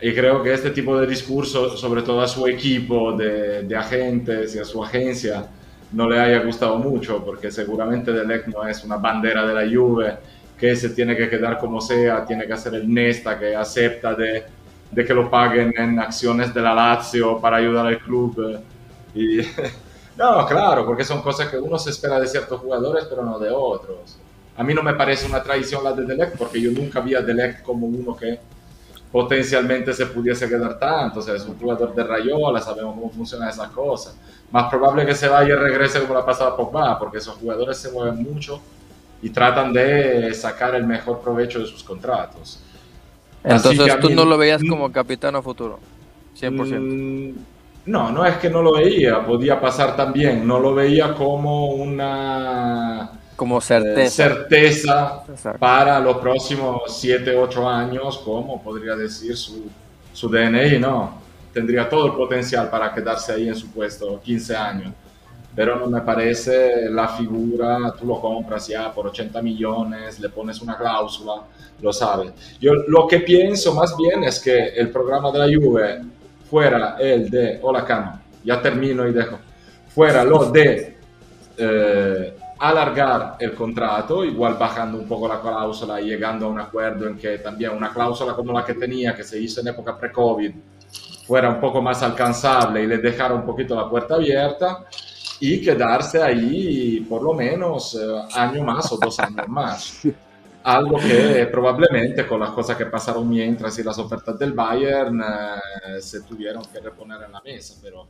y creo que este tipo de discurso, sobre todo a su equipo de, de, agentes y a su agencia, no le haya gustado mucho, porque seguramente Delec no es una bandera de la Juve que se tiene que quedar como sea, tiene que hacer el Nesta que acepta de, de que lo paguen en acciones de la Lazio para ayudar al club. Y, *laughs* no, claro, porque son cosas que uno se espera de ciertos jugadores, pero no de otros. A mí no me parece una traición la de Delec, porque yo nunca vi a Delec como uno que potencialmente se pudiese quedar tanto. O sea, es un jugador de Rayola, sabemos cómo funcionan esas cosas. Más probable que se vaya y regrese como la pasada Pogba, porque esos jugadores se mueven mucho y tratan de sacar el mejor provecho de sus contratos. Entonces tú no lo veías como capitán a futuro, 100%. Mm, no, no es que no lo veía, podía pasar también. No lo veía como una como certeza, certeza para los próximos 7, 8 años, como podría decir su, su DNI, ¿no? Tendría todo el potencial para quedarse ahí en su puesto 15 años. Pero no me parece la figura, tú lo compras ya por 80 millones, le pones una cláusula, lo sabes. Yo lo que pienso más bien es que el programa de la Juve fuera el de, hola Cano, ya termino y dejo, fuera lo de eh, alargar el contrato, igual bajando un poco la cláusula y llegando a un acuerdo en que también una cláusula como la que tenía, que se hizo en época pre-COVID, fuera un poco más alcanzable y le dejara un poquito la puerta abierta y quedarse ahí por lo menos eh, año más o dos años más. *laughs* Algo que probablemente con las cosas que pasaron mientras y las ofertas del Bayern eh, se tuvieron que reponer en la mesa, pero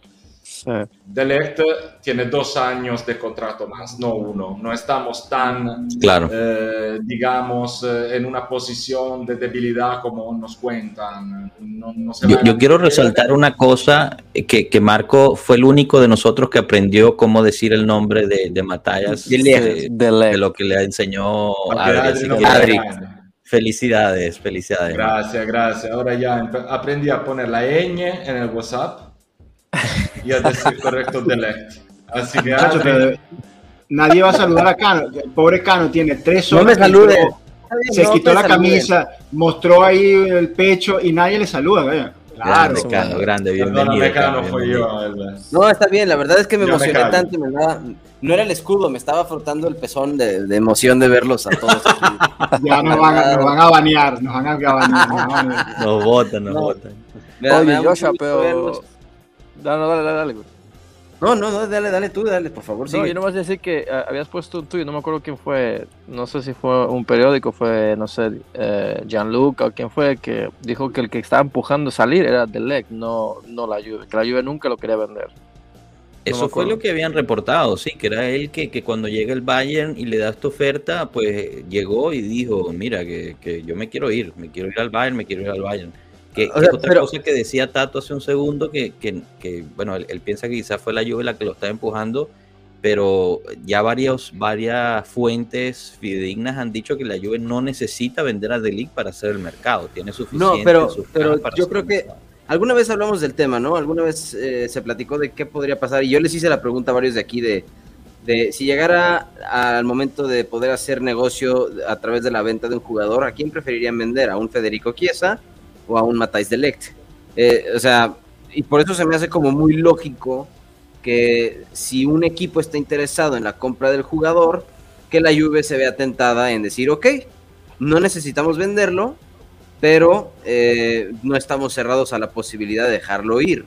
Sí. Delect tiene dos años de contrato más, no uno. No estamos tan, claro. eh, digamos, eh, en una posición de debilidad como nos cuentan. No, no yo, yo quiero resaltar una cosa, que, que, Marco fue el único de nosotros que aprendió cómo decir el nombre de, de Matallas, de, de, lo que le enseñó Adri. Adri. Felicidades, felicidades. Gracias, gracias. Ahora ya aprendí a poner la ñ en el WhatsApp *laughs* y a decir correcto delect. Así que nadie va a saludar a Cano. El pobre Cano tiene tres horas. No me salude. Se quitó la camisa, mostró ahí el pecho y nadie le saluda. Claro, grande, Cano, grande, bienvenido. Cano fue yo. No, está bien, la verdad es que me emocioné tanto. Me no era el escudo, me estaba frotando el pezón de, de emoción de verlos a todos aquí. *laughs* ya nos van, a, nos van a banear, nos van a banear. Nos votan, nos votan. Oye, Joshua, pero Dale, dale, dale, dale, No, no, no, dale, dale tú, dale, por favor. No, yo no vas a decir que uh, habías puesto un tuyo, no me acuerdo quién fue, no sé si fue un periódico, fue, no sé, eh, Gianluca o quién fue, que dijo que el que estaba empujando a salir era Delec, no, no la Juve, que la Juve nunca lo quería vender. Eso fue lo que habían reportado, sí, que era él que, que, cuando llega el Bayern y le da esta oferta, pues llegó y dijo, mira, que, que yo me quiero ir, me quiero ir al Bayern, me quiero ir al Bayern. Que, otra cosa que decía Tato hace un segundo, que, que bueno, él, piensa que quizás fue la lluvia la que lo está empujando, pero ya varios, varias fuentes fidedignas han dicho que la Juve no necesita vender a Delic para hacer el mercado, tiene suficiente. No, pero, pero yo creo que alguna vez hablamos del tema, ¿no? Alguna vez eh, se platicó de qué podría pasar y yo les hice la pregunta a varios de aquí de, de si llegara al momento de poder hacer negocio a través de la venta de un jugador, ¿a quién preferirían vender? ¿A un Federico Chiesa o a un Matthijs Delect? Eh, o sea, y por eso se me hace como muy lógico que si un equipo está interesado en la compra del jugador, que la Juve se vea tentada en decir, ok, no necesitamos venderlo, pero eh, no estamos cerrados a la posibilidad de dejarlo ir.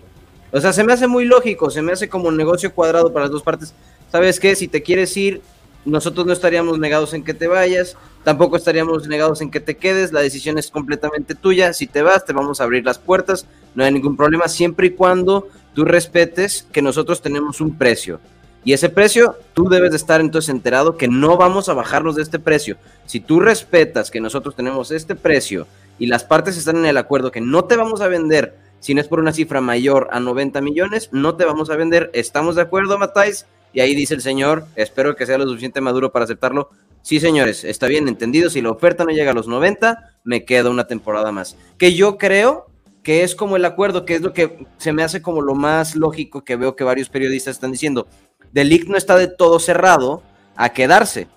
O sea, se me hace muy lógico, se me hace como un negocio cuadrado para las dos partes. ¿Sabes qué? Si te quieres ir, nosotros no estaríamos negados en que te vayas, tampoco estaríamos negados en que te quedes, la decisión es completamente tuya. Si te vas, te vamos a abrir las puertas, no hay ningún problema, siempre y cuando tú respetes que nosotros tenemos un precio. Y ese precio, tú debes de estar entonces enterado que no vamos a bajarnos de este precio. Si tú respetas que nosotros tenemos este precio y las partes están en el acuerdo que no te vamos a vender si no es por una cifra mayor a 90 millones, no te vamos a vender. ¿Estamos de acuerdo, Matáis? Y ahí dice el señor, espero que sea lo suficiente maduro para aceptarlo. Sí, señores, está bien entendido. Si la oferta no llega a los 90, me queda una temporada más. Que yo creo que es como el acuerdo, que es lo que se me hace como lo más lógico que veo que varios periodistas están diciendo. Delic no está de todo cerrado a quedarse.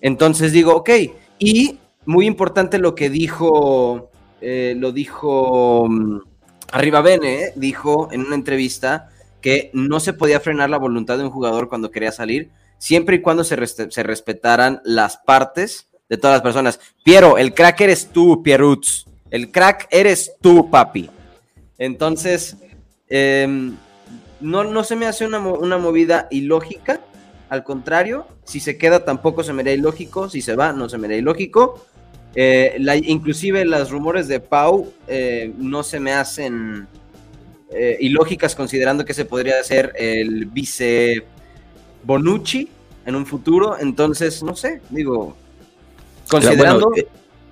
Entonces digo, ok, y muy importante lo que dijo, eh, lo dijo mm, Arriba Bene, eh, dijo en una entrevista que no se podía frenar la voluntad de un jugador cuando quería salir, siempre y cuando se, respetaran las partes de todas las personas. Piero, el crack eres tú, Pierutz. El crack eres tú, papi. Entonces, em, no, no se me hace una, una movida ilógica. Al contrario, si se queda tampoco se me haría ilógico, si se va no se me haría ilógico. Eh, inclusive los rumores de Pau eh, no se me hacen eh, ilógicas considerando que se podría hacer el vice Bonucci en un futuro. Entonces, no sé, digo, considerando...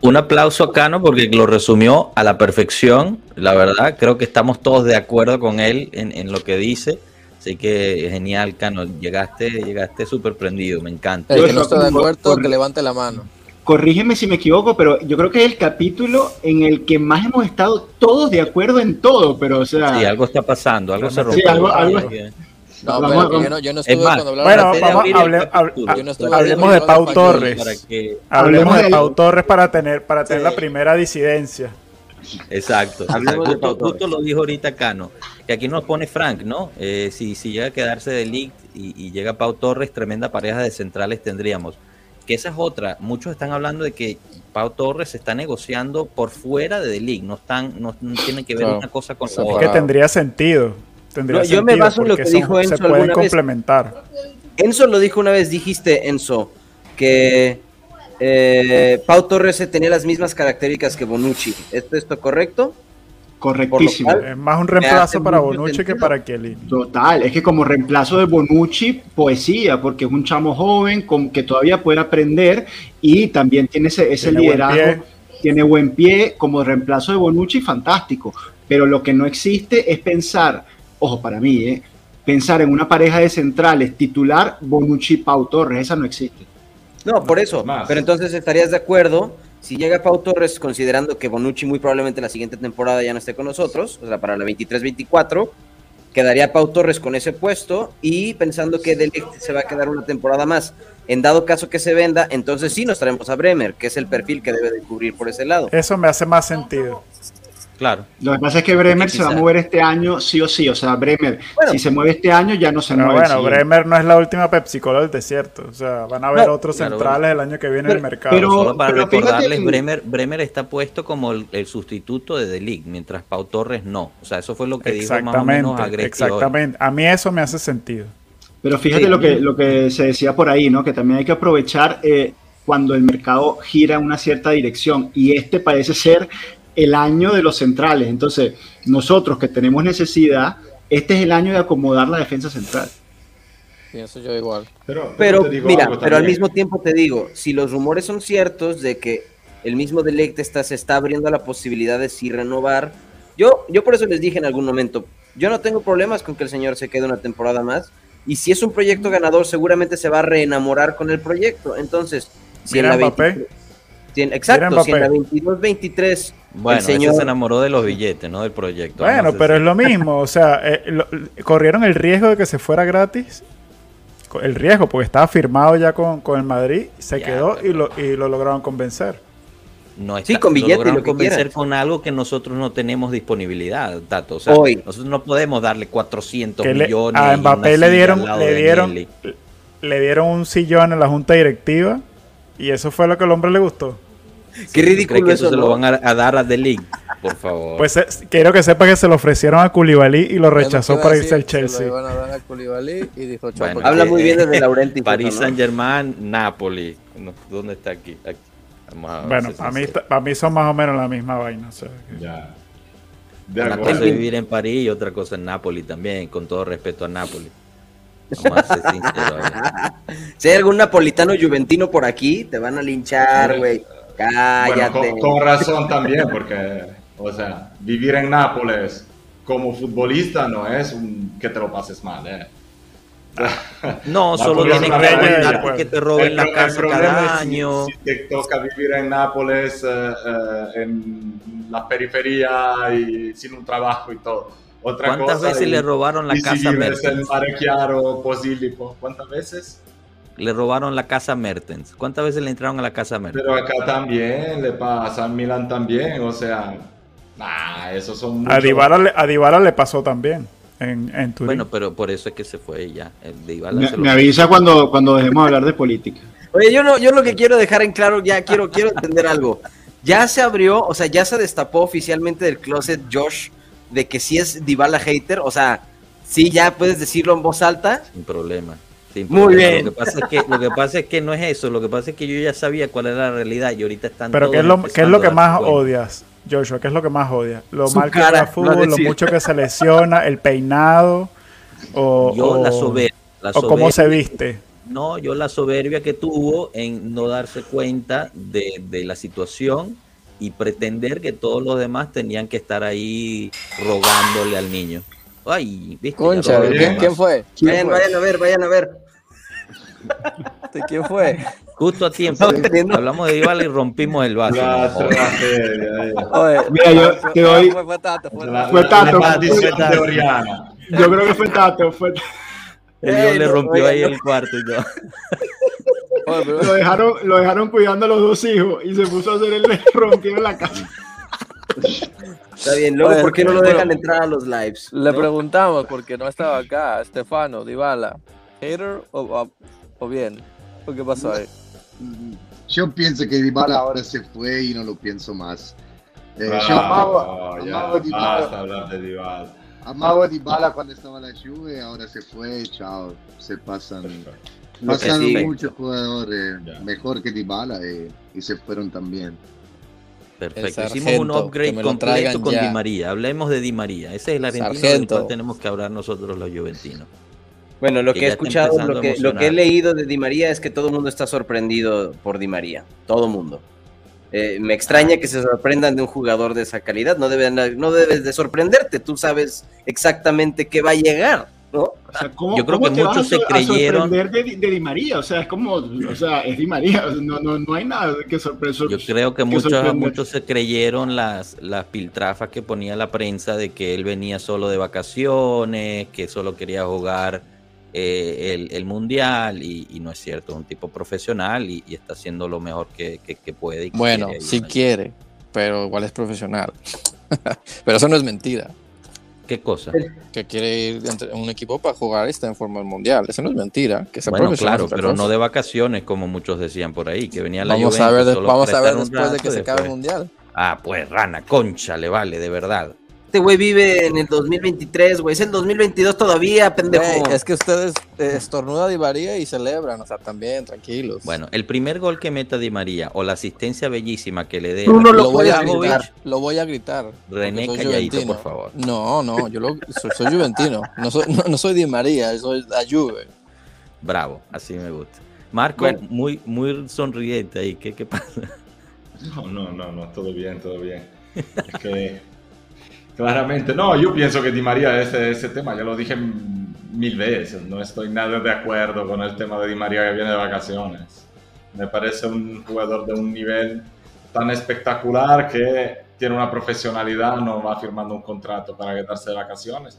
un aplauso a Cano porque lo resumió a la perfección, la verdad, creo que estamos todos de acuerdo con él en, en lo que dice. Así que genial, Cano, llegaste, llegaste súper prendido, me encanta. El que no está de acuerdo, que levante la mano corrígeme si me equivoco, pero yo creo que es el capítulo en el que más hemos estado todos de acuerdo en todo, pero o sea... Sí, algo está pasando, algo se rompió. Sí, algo, No, pero yo no, yo no estuve cuando Bueno, vamos, hable, hablemos de Pau Torres. Hablemos de Pau Torres para tener, para tener la primera disidencia. Exacto. Justo, justo, lo dijo ahorita Cano, que aquí nos pone Frank, ¿no? Eh, si, si llega a quedarse de League y, y llega Pau Torres, tremenda pareja de centrales tendríamos que esa es otra. Muchos están hablando de que Pau Torres está negociando por fuera de The League, no están, no, tienen que ver una cosa con la otra. que tendría sentido. Tendría yo me baso en lo que dijo Enzo. Se pueden complementar. Enzo lo dijo una vez, dijiste Enzo, que eh, Pau Torres tenía las mismas características que Bonucci. ¿Es esto correcto? Correctísimo. es más un reemplazo para Bonucci que para Kelly. Total, es que como reemplazo de Bonucci, poesía, porque es un chamo joven con, que todavía puede aprender y también tiene ese, ese liderazgo, tiene buen pie, como reemplazo de Bonucci, fantástico. Pero lo que no existe es pensar, ojo, para mí, ¿eh? pensar en una pareja de centrales titular Bonucci-Pau Torres, esa no existe. No, por eso, pero entonces estarías de acuerdo si llega Pau Torres, considerando que Bonucci muy probablemente la siguiente temporada ya no esté con nosotros, o sea, para la 23-24, quedaría Pau Torres con ese puesto y pensando que Delict se va a quedar una temporada más. En dado caso que se venda, entonces sí nos traemos a Bremer, que es el perfil que debe de cubrir por ese lado. Eso me hace más sentido. Claro. Lo que pasa es que Bremer se va a mover este año sí o sí. O sea, Bremer, si se mueve este año, ya no se mueve. Bueno, Bremer no es la última Pepsi Cola del desierto. O sea, van a haber otros centrales el año que viene en el mercado. Pero, Solo para recordarles, Bremer, Bremer está puesto como el, sustituto de League, mientras Pau Torres no. O sea, eso fue lo que dijo más o menos Exactamente. A mí eso me hace sentido. Pero fíjate lo, que, lo que se decía por ahí, ¿no? Que también hay que aprovechar eh, cuando el mercado gira en una cierta dirección. Y este parece ser el año de los centrales. Entonces, nosotros que tenemos necesidad, este es el año de acomodar la defensa central. Pienso yo igual. Pero, pero, mira, pero al mismo tiempo te digo, si los rumores son ciertos de que el mismo Delecte está, se está abriendo a la posibilidad de sí renovar, yo, yo por eso les dije en algún momento, yo no tengo problemas con que el señor se quede una temporada más, y si es un proyecto ganador, seguramente se va a reenamorar con el proyecto. Entonces, si en la exacto, si en la 22-23 bueno, el señor se enamoró de los billetes, no del proyecto. Bueno, pero es lo mismo, o sea, eh, corrieron el riesgo de que se fuera gratis. El riesgo, porque estaba firmado ya con, el Madrid, se quedó y, lo, y lo lograron convencer. No está, sí, con billetes lo convencer con algo que nosotros no tenemos disponibilidad, Tato. O sea, Hoy. nosotros no podemos darle 400 millones. a Mbappé le dieron, le dieron, le dieron un sillón en la junta directiva y eso fue lo que al hombre le gustó. Qué ridículo que eso, se lo van a, dar a The por favor. Pues eh, quiero que sepa que se lo ofrecieron a Koulibaly y lo rechazó para irse al Chelsea. habla muy bien desde *laughs* Laurenti. París Saint Germain, Napoli. ¿Dónde está aquí? bueno, a mí, para mí son más o menos la misma vaina. ya. Una cosa es vivir en París y otra cosa en Napoli también, con todo respeto a Napoli. *laughs* si hay algún napolitano juventino por aquí, te van a linchar, güey. Cállate. con, razón también, porque, o sea, vivir en Nápoles como futbolista no es un, que te lo pases mal, ¿eh? *laughs* No, solo tienes que evitar que te roben la casa cada año. Si, te toca vivir en Nápoles, eh, eh, en la periferia y sin un trabajo y todo. Otra ¿Cuántas veces le robaron la casa Mertens? ¿Cuántas veces? Le robaron la casa Mertens. ¿Cuántas veces le entraron a la casa Mertens? Pero acá también le pasa, a Milan también, o sea, nah, esos son muchos... A Dybala, le pasó también. En, en Turín. Bueno, pero por eso es que se fue ya. me, avisa cuando, cuando dejemos de hablar de política. Oye, yo, no, yo lo que quiero dejar en claro, ya quiero, quiero entender algo. Ya se abrió, o sea, ya se destapó oficialmente del closet Josh de que si es Dybala hater, o sea, sí ya puedes decirlo en voz alta. Sin problema. Muy bien. Lo que, pasa es que, lo que pasa es que no es eso, lo que pasa es que yo ya sabía cuál era la realidad y ahorita están Pero ¿qué es lo, ¿qué es lo que más odias, Joshua? ¿Qué es lo que más odias? Lo mal que juega fútbol, lo mucho que se lesiona, el peinado o, yo, la soberbia, o cómo se viste. No, yo la soberbia que tuvo en no darse cuenta de, de la situación y pretender que todos los demás tenían que estar ahí rogándole al niño. Ay, ¿viste? Concha, ¿quién, fue? vayan, vayan a ver, vayan a ver. ¿Quién fue? Justo a tiempo. Hablamos de Dybala y rompimos el vaso. Mira, yo te doy. Fue Tato. Fue Tato. Yo creo que fue Tato. Fue... El le rompió ahí el cuarto y todo. Lo dejaron, lo dejaron cuidando a los dos hijos y se puso a hacer el rompió en la casa. Está bien, luego, ¿por qué no lo dejan entrar a los lives? Le preguntamos, porque no estaba acá, Estefano, Dybala, ¿hater o, o, bien? qué pasó ahí? Yo pienso que Dybala ahora se fue y no lo pienso más. Eh, yo amaba, amaba Dybala. hablar de Dybala. Amaba Dybala cuando estaba en la Juve, ahora se fue, chao, se pasan... Pasaron muchos jugadores mejor que Dybala eh, y se fueron también. Perfecto. Hicimos un upgrade completo con Di María. Hablemos de Di María. Ese es el argentino del cual tenemos que hablar nosotros los juventinos. Bueno, lo que, he escuchado, lo que, lo que, he leído de Di María es que todo el mundo está sorprendido por Di María. Todo el mundo. Eh, me extraña que se sorprendan de un jugador de esa calidad. No, no debes de sorprenderte. Tú sabes exactamente qué va a llegar. ¿No? Yo creo que muchos se creyeron. De, de, Di María, o sea, es como, o sea, es Di María, no, no, no hay nada que sorpresa. Yo creo que, muchos, muchos se creyeron las, las piltrafas que ponía la prensa de que él venía solo de vacaciones, que solo quería jugar eh, el, el, mundial, y, no es cierto, es un tipo profesional y, está haciendo lo mejor que, que, puede. bueno, si quiere, pero igual es profesional. *laughs* pero eso no es mentira. ¿Qué cosa? Que quiere ir en un equipo para jugar está en forma mundial. Eso no es mentira. Que bueno, claro, pero no de vacaciones, como muchos decían por ahí, que venía la Vamos a ver, vamos a ver después de que se acabe el mundial. Ah, pues rana, concha, le vale, de verdad. Este güey vive en el 2023, güey. Es el 2022 todavía, pendejo. es que ustedes eh, estornuda Di María y celebran, o sea, también, tranquilos. Bueno, el primer gol que meta Di María o la asistencia bellísima que le dé. lo, voy a gritar. Lo voy a gritar. René Calladito, por favor. No, no, yo soy, soy, juventino. No soy, no, soy Di María, soy la Juve. Bravo, así me gusta. Marco, muy, muy sonriente ahí. ¿Qué, ¿Qué pasa? No, no, no, no, todo bien, todo bien. Es que Claramente, no, yo pienso que Di María ese, ese tema, ya lo dije mil veces, no estoy nada de acuerdo con el tema de Di María que viene de vacaciones. Me parece un jugador de un nivel tan espectacular que tiene una profesionalidad, no va firmando un contrato para quedarse de vacaciones.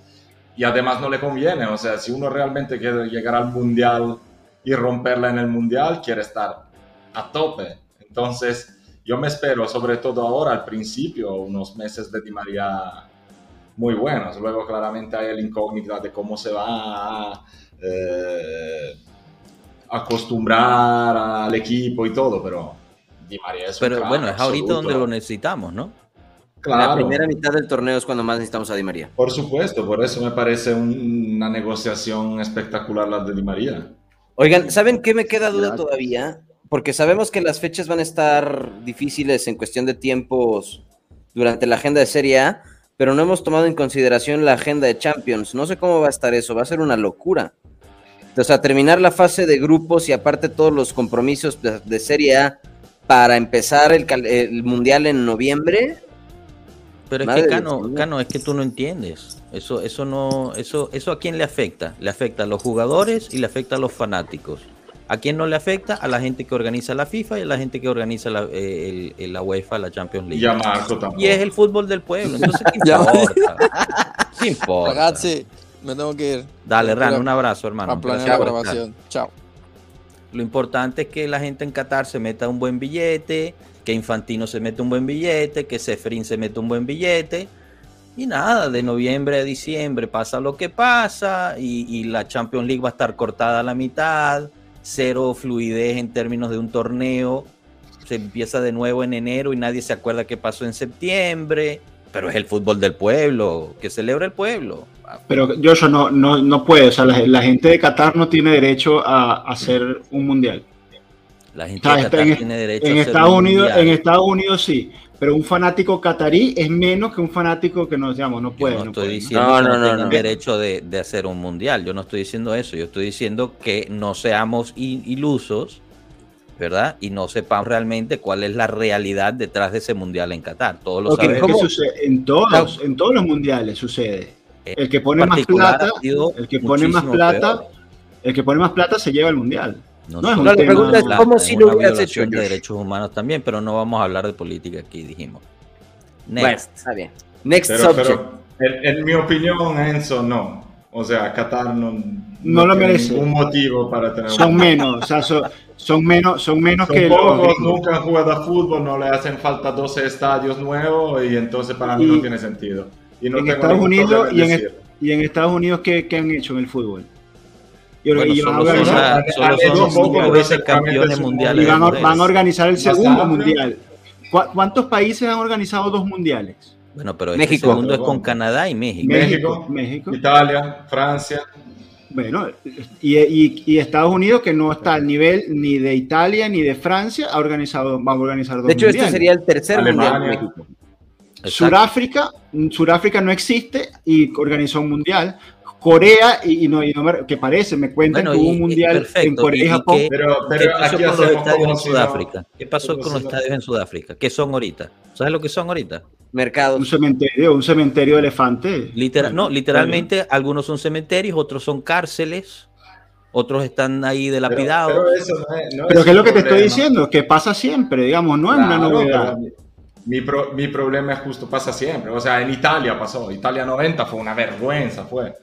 Y además no le conviene, o sea, si uno realmente quiere llegar al mundial y romperla en el mundial, quiere estar a tope. Entonces, yo me espero, sobre todo ahora, al principio, unos meses de Di María muy buenos. Luego claramente hay el incógnita de cómo se va a eh, acostumbrar al equipo y todo, pero Di María es Pero bueno, es ahorita donde lo necesitamos, ¿no? Claro. La primera mitad del torneo es cuando más necesitamos a Di María. Por supuesto, por eso me parece una negociación espectacular la de Di María. Oigan, ¿saben qué me queda duda todavía? Porque sabemos que las fechas van a estar difíciles en cuestión de tiempos durante la agenda de Serie A, pero no hemos tomado en consideración la agenda de Champions. No sé cómo va a estar eso, va a ser una locura. O sea, terminar la fase de grupos y aparte todos los compromisos de, Serie A para empezar el, Mundial en noviembre. Pero es que Cano, Cano, es que tú no entiendes. Eso, eso no, eso, eso a quién le afecta? Le afecta a los jugadores y le afecta a los fanáticos. ¿A quién no le afecta? A la gente que organiza la FIFA y a la gente que organiza la, eh, la UEFA, la Champions League. Y a Marco también. Y es el fútbol del pueblo. Entonces, ¿qué *laughs* importa? ¿Qué importa? Ragazzi, me tengo que ir. Dale, Ran, un abrazo, hermano. A planear la grabación. Chao. Lo importante es que la gente en Qatar se meta un buen billete, que Infantino se meta un buen billete, que Seferín se meta un buen billete. Y nada, de noviembre a diciembre pasa lo que pasa y, y la Champions League va a estar cortada a la mitad cero fluidez en términos de un torneo. Se empieza de nuevo en enero y nadie se acuerda qué pasó en septiembre. Pero es el fútbol del pueblo, que celebra el pueblo. Pero yo no, no, no puede, o sea, la, gente de Qatar no tiene derecho a, hacer un mundial. La gente de Qatar tiene derecho en a hacer Estados Unidos, En Estados Unidos sí, pero un fanático catarí es menos que un fanático que nos digamos, no puede. no, estoy diciendo no, que no, derecho de, hacer un mundial, yo no estoy diciendo eso, yo estoy diciendo que no seamos ilusos, ¿verdad? Y no sepamos realmente cuál es la realidad detrás de ese mundial en Qatar. Todos lo sabemos. En todos, en todos los mundiales sucede. Eh, el que pone más plata, el que pone más plata, el que pone más plata se lleva el mundial. No, no, la pregunta es cómo si no hubieras hecho de derechos humanos también, pero no vamos a hablar de política aquí, dijimos. Next. está bien. Next subject. en, mi opinión, Enzo, no. O sea, Qatar no, no, lo merece. Un motivo para tener. Son menos, o sea, son, menos, son menos que pocos, nunca han jugado a fútbol, no le hacen falta 12 estadios nuevos y entonces para mí no tiene sentido. Y en Estados Unidos y en, y en Estados Unidos ¿qué, ¿qué, han hecho en el fútbol? Y, bueno, solo, son, cinco veces campeones mundiales. Y van, a organizar el segundo mundial. ¿Cuántos países han organizado dos mundiales? Bueno, pero este México. el segundo es con Canadá y México. México, México. Italia, Francia. Bueno, y, y, y, Estados Unidos, que no está al nivel ni de Italia ni de Francia, ha organizado, va a organizar dos De hecho, este sería el tercer Alemania. mundial de México. Suráfrica no existe y organizó un mundial. Corea y, no, y no que parece, me cuentan que hubo un mundial en Corea y, Japón. pero, pero ¿qué pasó con los estadios en Sudáfrica? ¿Qué pasó con los estadios en Sudáfrica? ¿Qué son ahorita? ¿Sabes lo que son ahorita? Mercados. Un cementerio, un cementerio de elefantes. Literal, no, literalmente algunos son cementerios, otros son cárceles, otros están ahí delapidados. Pero, pero, eso no es, no pero ¿qué es lo que te estoy diciendo? Que pasa siempre, digamos, no es una novedad. Mi, pro, mi, problema es justo pasa siempre. O sea, en Italia pasó. Italia 90 fue una vergüenza, fue.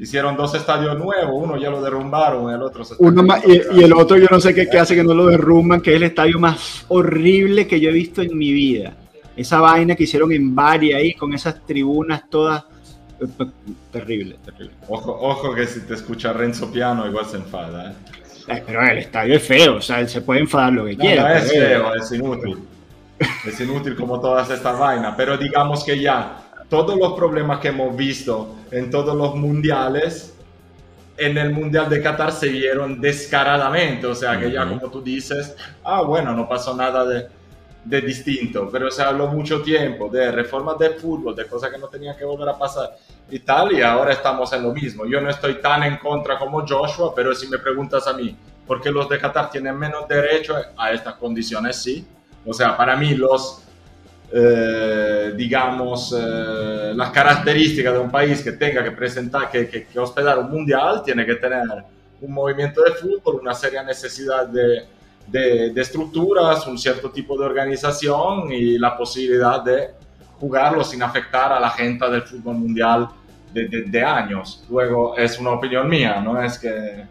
Hicieron dos estadios nuevos, uno ya lo derrumbaron, el otro se uno y, el otro yo no sé qué, qué, hace que no lo derrumban, que es el estadio más horrible que yo he visto en mi vida. Esa vaina que hicieron en Bari ahí, con esas tribunas todas. Terrible, terrible. Ojo, ojo que si te escucha Renzo Piano igual se enfada. ¿eh? pero el estadio es feo, o sea, él se puede enfadar lo que quiera. No es feo, es inútil. es inútil como todas estas vainas, pero digamos que ya todos los problemas que hemos visto en todos los mundiales, en el Mundial de Qatar se vieron descaradamente. O sea, que ya como tú dices, ah, bueno, no pasó nada de, de distinto, pero se habló mucho tiempo de reformas de fútbol, de cosas que no tenían que volver a pasar y tal, y ahora estamos en lo mismo. Yo no estoy tan en contra como Joshua, pero si me preguntas a mí, ¿por qué los de Qatar tienen menos derecho a estas condiciones? Sí. O sea, para mí los, eh, digamos, eh, las características de un país que tenga que presentar, que, que, que hospedar un mundial, tiene que tener un movimiento de fútbol, una seria necesidad de de, estructuras, un cierto tipo de organización y la posibilidad de jugarlo sin afectar a la gente del fútbol mundial de, de años. Luego es una opinión mía, no es que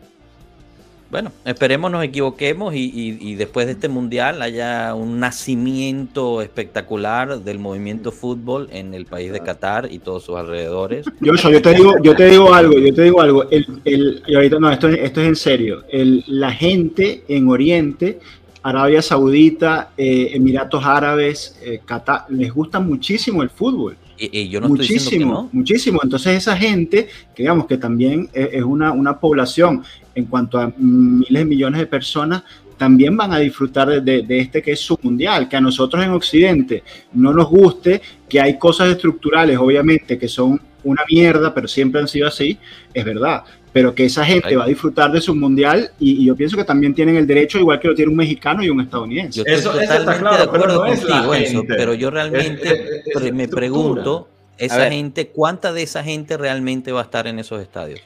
bueno, esperemos nos equivoquemos y, después de este mundial haya un nacimiento espectacular del movimiento fútbol en el país de Qatar y todos sus alrededores. *laughs* Yo, yo te digo, yo te digo algo, yo te digo algo. El, y ahorita no, esto, esto es en serio. la gente en Oriente Arabia Saudita, eh, Emiratos Árabes, eh, Qatar, les gusta muchísimo el fútbol. Y, yo no muchísimo, muchísimo. Entonces esa gente, que digamos que también es, una, una, población en cuanto a miles de millones de personas, también van a disfrutar de, de, este que es su mundial, que a nosotros en Occidente no nos guste, que hay cosas estructurales, obviamente, que son una mierda, pero siempre han sido así, es verdad pero que esa gente va a disfrutar de su mundial y, yo pienso que también tienen el derecho, igual que lo tiene un mexicano y un estadounidense. eso, está claro, de acuerdo contigo, eso, pero yo realmente me pregunto, esa gente, ¿cuánta de esa gente realmente va a estar en esos estadios?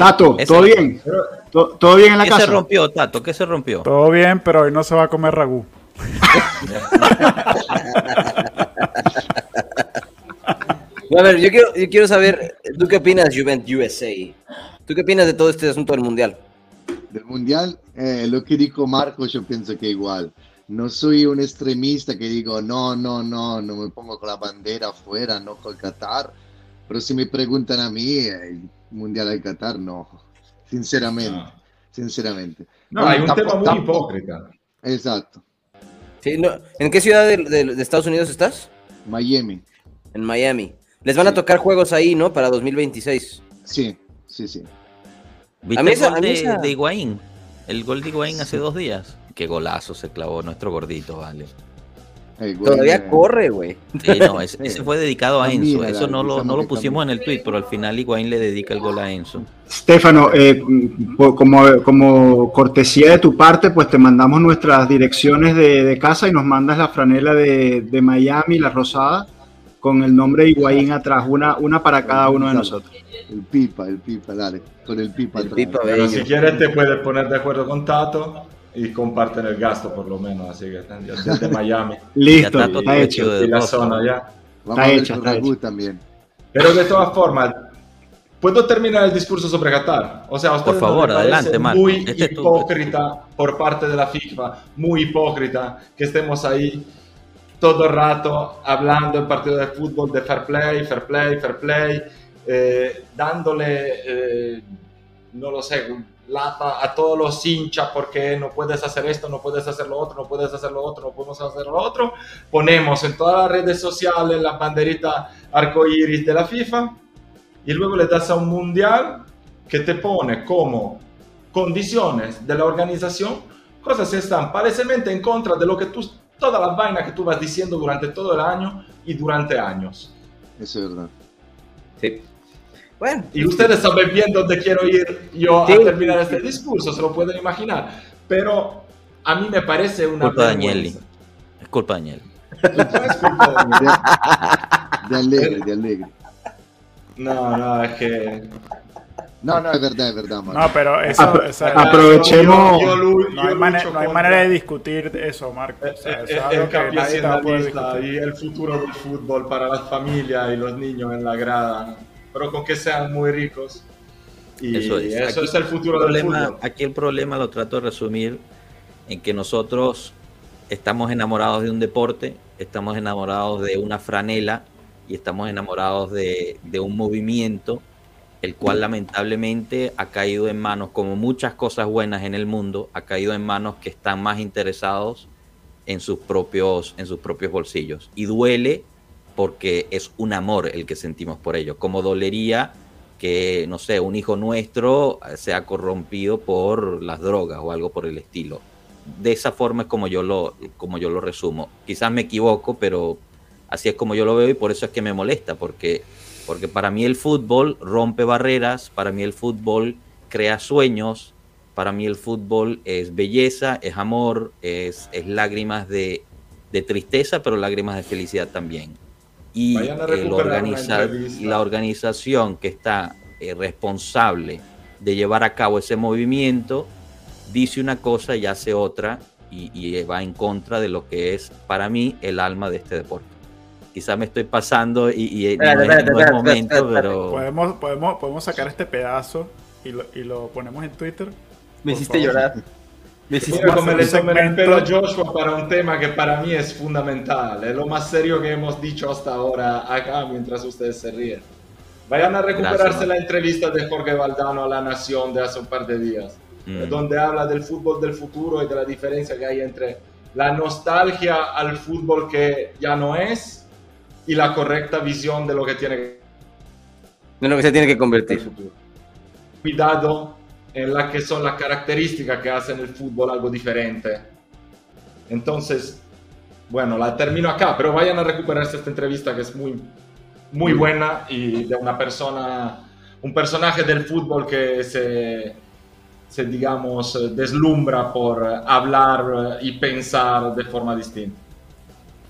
Tato, ¿todo bien? ¿Todo, bien en la casa? ¿Qué se rompió, Tato? ¿Qué se rompió? Todo bien, pero hoy no se va a comer ragú. *laughs* a ver, yo quiero, yo quiero saber, ¿tú qué opinas, Juventus USA? ¿Tú qué opinas de todo este asunto del Mundial? Del Mundial, eh, lo que dijo Marco, yo pienso que igual. No soy un extremista que digo, no, no, no, no me pongo con la bandera afuera, no con Qatar. Pero si me preguntan a mí, el Mundial de Qatar, no. Sinceramente, sinceramente. No, hay un tema muy hipócrita. Exacto. ¿En qué ciudad de, Estados Unidos estás? Miami. En Miami. Les van a tocar juegos ahí, ¿no? Para 2026. Sí, sí, sí. ¿Viste el gol de, de, Higuaín? El gol de Higuaín hace dos días. Qué golazo se clavó nuestro gordito, vale. Todavía corre, güey. Sí, no, *laughs* ese, fue dedicado a ah, Enzo. Eso no lo, no lo pusimos en el tweet, pero al final Higuaín le dedica el gol a Enzo. Stefano, eh, como, como cortesía de tu parte, pues te mandamos nuestras direcciones de, casa y nos mandas la franela de, de Miami, la rosada con el nombre de Higuaín atrás, una, una para cada uno de nosotros. El pipa, el pipa, dale, con el pipa. El pipa Pero si quieres te puedes poner de acuerdo con Tato y comparten el gasto por lo menos, así que desde *laughs* Miami. Listo, está, hecho. Y la zona ya. Vamos está hecho, está hecho. también. Pero de todas formas, ¿puedo terminar el discurso sobre Qatar? O sea, por favor, adelante, Muy este hipócrita por parte de la FIFA, muy hipócrita que estemos ahí todo el rato hablando en partido de fútbol de fair play, fair play, fair play, eh, dándole, eh, no lo sé, lata a todos los hinchas porque no puedes hacer esto, no puedes hacer lo otro, no puedes hacer lo otro, no podemos hacer lo otro. Ponemos en todas las redes sociales la banderita arcoíris de la FIFA y luego le das a un mundial que te pone como condiciones de la organización cosas que están palesemente en contra de lo que tú todas las vainas que tú vas diciendo durante todo el año y durante años. Eso es verdad. Sí. Bueno. Y ustedes saben bien dónde quiero ir yo a terminar este discurso, se lo pueden imaginar. Pero a mí me parece una... Culpa de Agnelli. Es culpa de Agnelli. de alegre, de alegre. No, no, es que no, no, es verdad, es verdad. No, pero eso, aprovechemos. no, hay manera, de discutir eso, Marco. O sea, es, el y el futuro del fútbol para las familias y los niños en la grada, pero con que sean muy ricos. Y eso es, el futuro del fútbol. Aquí el problema lo trato de resumir en que nosotros estamos enamorados de un deporte, estamos enamorados de una franela y estamos enamorados de, de un movimiento el cual lamentablemente ha caído en manos, como muchas cosas buenas en el mundo, ha caído en manos que están más interesados en sus propios, en sus propios bolsillos. Y duele porque es un amor el que sentimos por ello, como dolería que, no sé, un hijo nuestro sea corrompido por las drogas o algo por el estilo. De esa forma es como yo lo, como yo lo resumo. Quizás me equivoco, pero así es como yo lo veo y por eso es que me molesta, porque, porque para mí el fútbol rompe barreras, para mí el fútbol crea sueños, para mí el fútbol es belleza, es amor, es, es lágrimas de, de, tristeza, pero lágrimas de felicidad también. Y la organización que está eh, responsable de llevar a cabo ese movimiento dice una cosa y hace otra y, y, va en contra de lo que es para mí el alma de este deporte. Quizás me estoy pasando y, y no, es, momento, pero... Podemos, podemos, podemos sacar este pedazo y lo, y lo ponemos en Twitter. Me hiciste llorar. Me hiciste como le tomé el pelo a Joshua para un tema que para mí es fundamental. Es lo más serio que hemos dicho hasta ahora acá mientras ustedes se ríen. Vayan a recuperarse Gracias, la entrevista de Jorge Valdano a La Nación de hace un par de días, mm. donde habla del fútbol del futuro y de la diferencia que hay entre la nostalgia al fútbol que ya no es y la correcta visión de lo que tiene que... De lo que se tiene que convertir. Cuidado la que son las características que hacen el fútbol algo diferente. Entonces, bueno, la termino acá, pero vayan a recuperarse esta entrevista que es muy, muy buena y de una persona, un personaje del fútbol que se, se digamos, deslumbra por hablar y pensar de forma distinta.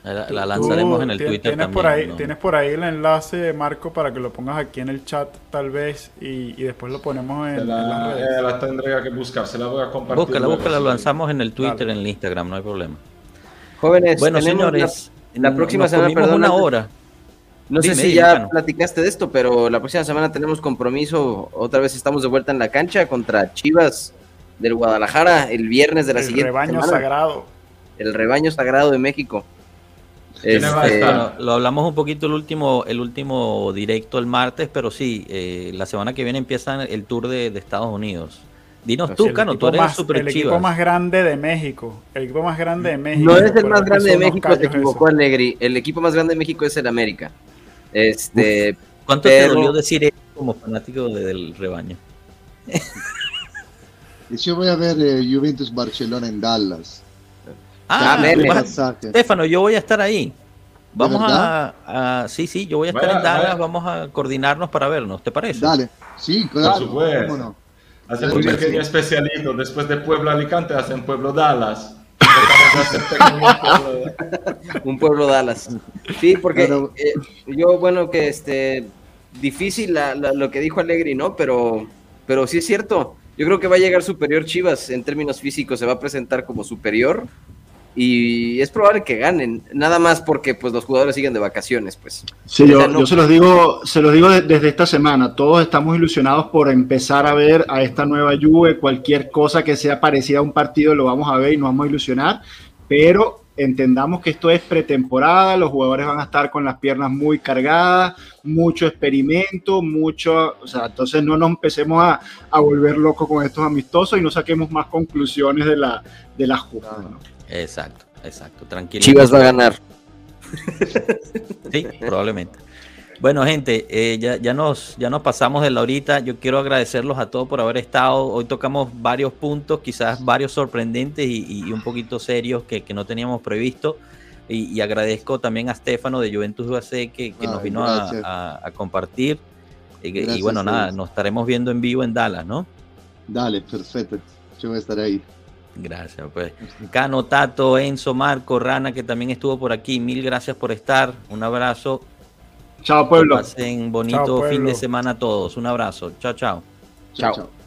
La, lanzaremos en el Twitter ¿tienes también, Por ahí, ¿no? Tienes por ahí el enlace, Marco, para que lo pongas aquí en el chat, tal vez, y, y después lo ponemos en, la, en las redes. Eh, la tendría que buscar, se la voy a compartir. Búscala, búscala, lo lanzamos en el Twitter, en el Instagram, no hay problema. Jóvenes, Bueno, señores, la, la próxima nos semana, perdón, una hora. No sé Dime, si ya platicaste de esto, pero la próxima semana tenemos compromiso. Otra vez estamos de vuelta en la cancha contra Chivas del Guadalajara el viernes de la el siguiente rebaño semana. sagrado. El rebaño sagrado de México. ¿Quién va a Este? Bueno, lo hablamos un poquito el último, el último directo el martes, pero sí, eh, la semana que viene empieza el tour de, de Estados Unidos. Dinos tú, Cano, tú eres más- super El equipo chivas. más grande de México. El equipo más grande de México. no es el más grande de México, se callos equivocó esos. Allegri. El equipo más grande de México es el América. Este, ¿Cuánto pero- te dolió decir eso como fanático de- del rebaño? Y *laughs* yo voy a ver eh, Juventus Barcelona en Dallas. Ah, Pasaje. Estefano, yo voy a estar ahí. Vamos a, a- Sí, sí, yo voy a estar Vaya, en Dallas, vaya. vamos a coordinarnos para vernos, ¿te parece? Dale. Sí, Por claro. supuesto. ¿Cómo no? Un bien, pequeño sí. especialito. Después de Pueblo Alicante, hacen Pueblo Dallas. A un pueblo Dallas. Sí, porque Claro. eh, yo, bueno, que este difícil la- la- lo que dijo Allegri, ¿no? Pero, pero sí es cierto. Yo creo que va a llegar superior Chivas en términos físicos, se va a presentar como superior y es probable que ganen, nada más porque pues los jugadores siguen de vacaciones, pues. Sí, yo, no- yo se los digo, se los digo de- desde esta semana. Todos estamos ilusionados por empezar a ver a esta nueva Juve. Cualquier cosa que sea parecida a un partido lo vamos a ver y nos vamos a ilusionar. Pero entendamos que esto es pretemporada, los jugadores van a estar con las piernas muy cargadas, mucho experimento, mucho, o sea, entonces no nos empecemos a, a volver locos con estos amistosos y no saquemos más conclusiones de la, de la jugada. ¿no? Exacto, exacto, tranquilo. Chivas va a ganar. *laughs* Sí, probablemente. Bueno, gente, eh, ya, ya, nos, ya nos pasamos de la horita. Yo quiero agradecerlos a todos por haber estado. Hoy tocamos varios puntos, quizás varios sorprendentes y, y un poquito serios que, que no teníamos previsto. Y, y agradezco también a Stefano de Juventus UAC que, que nos Ay, vino a, gracias. a- a compartir. Y, que- y Gracias bueno, nada, nos estaremos viendo en vivo en Dallas, ¿no? Dale, perfecto. Yo voy a estar ahí. Gracias, pues. Cano, Tato, Enzo, Marco, Rana, que también estuvo por aquí. Mil gracias por estar. Un abrazo. Chao, Que pueblo. pasen bonito Chao, fin de semana a todos. Un abrazo. Chao, chao. Chao. chao.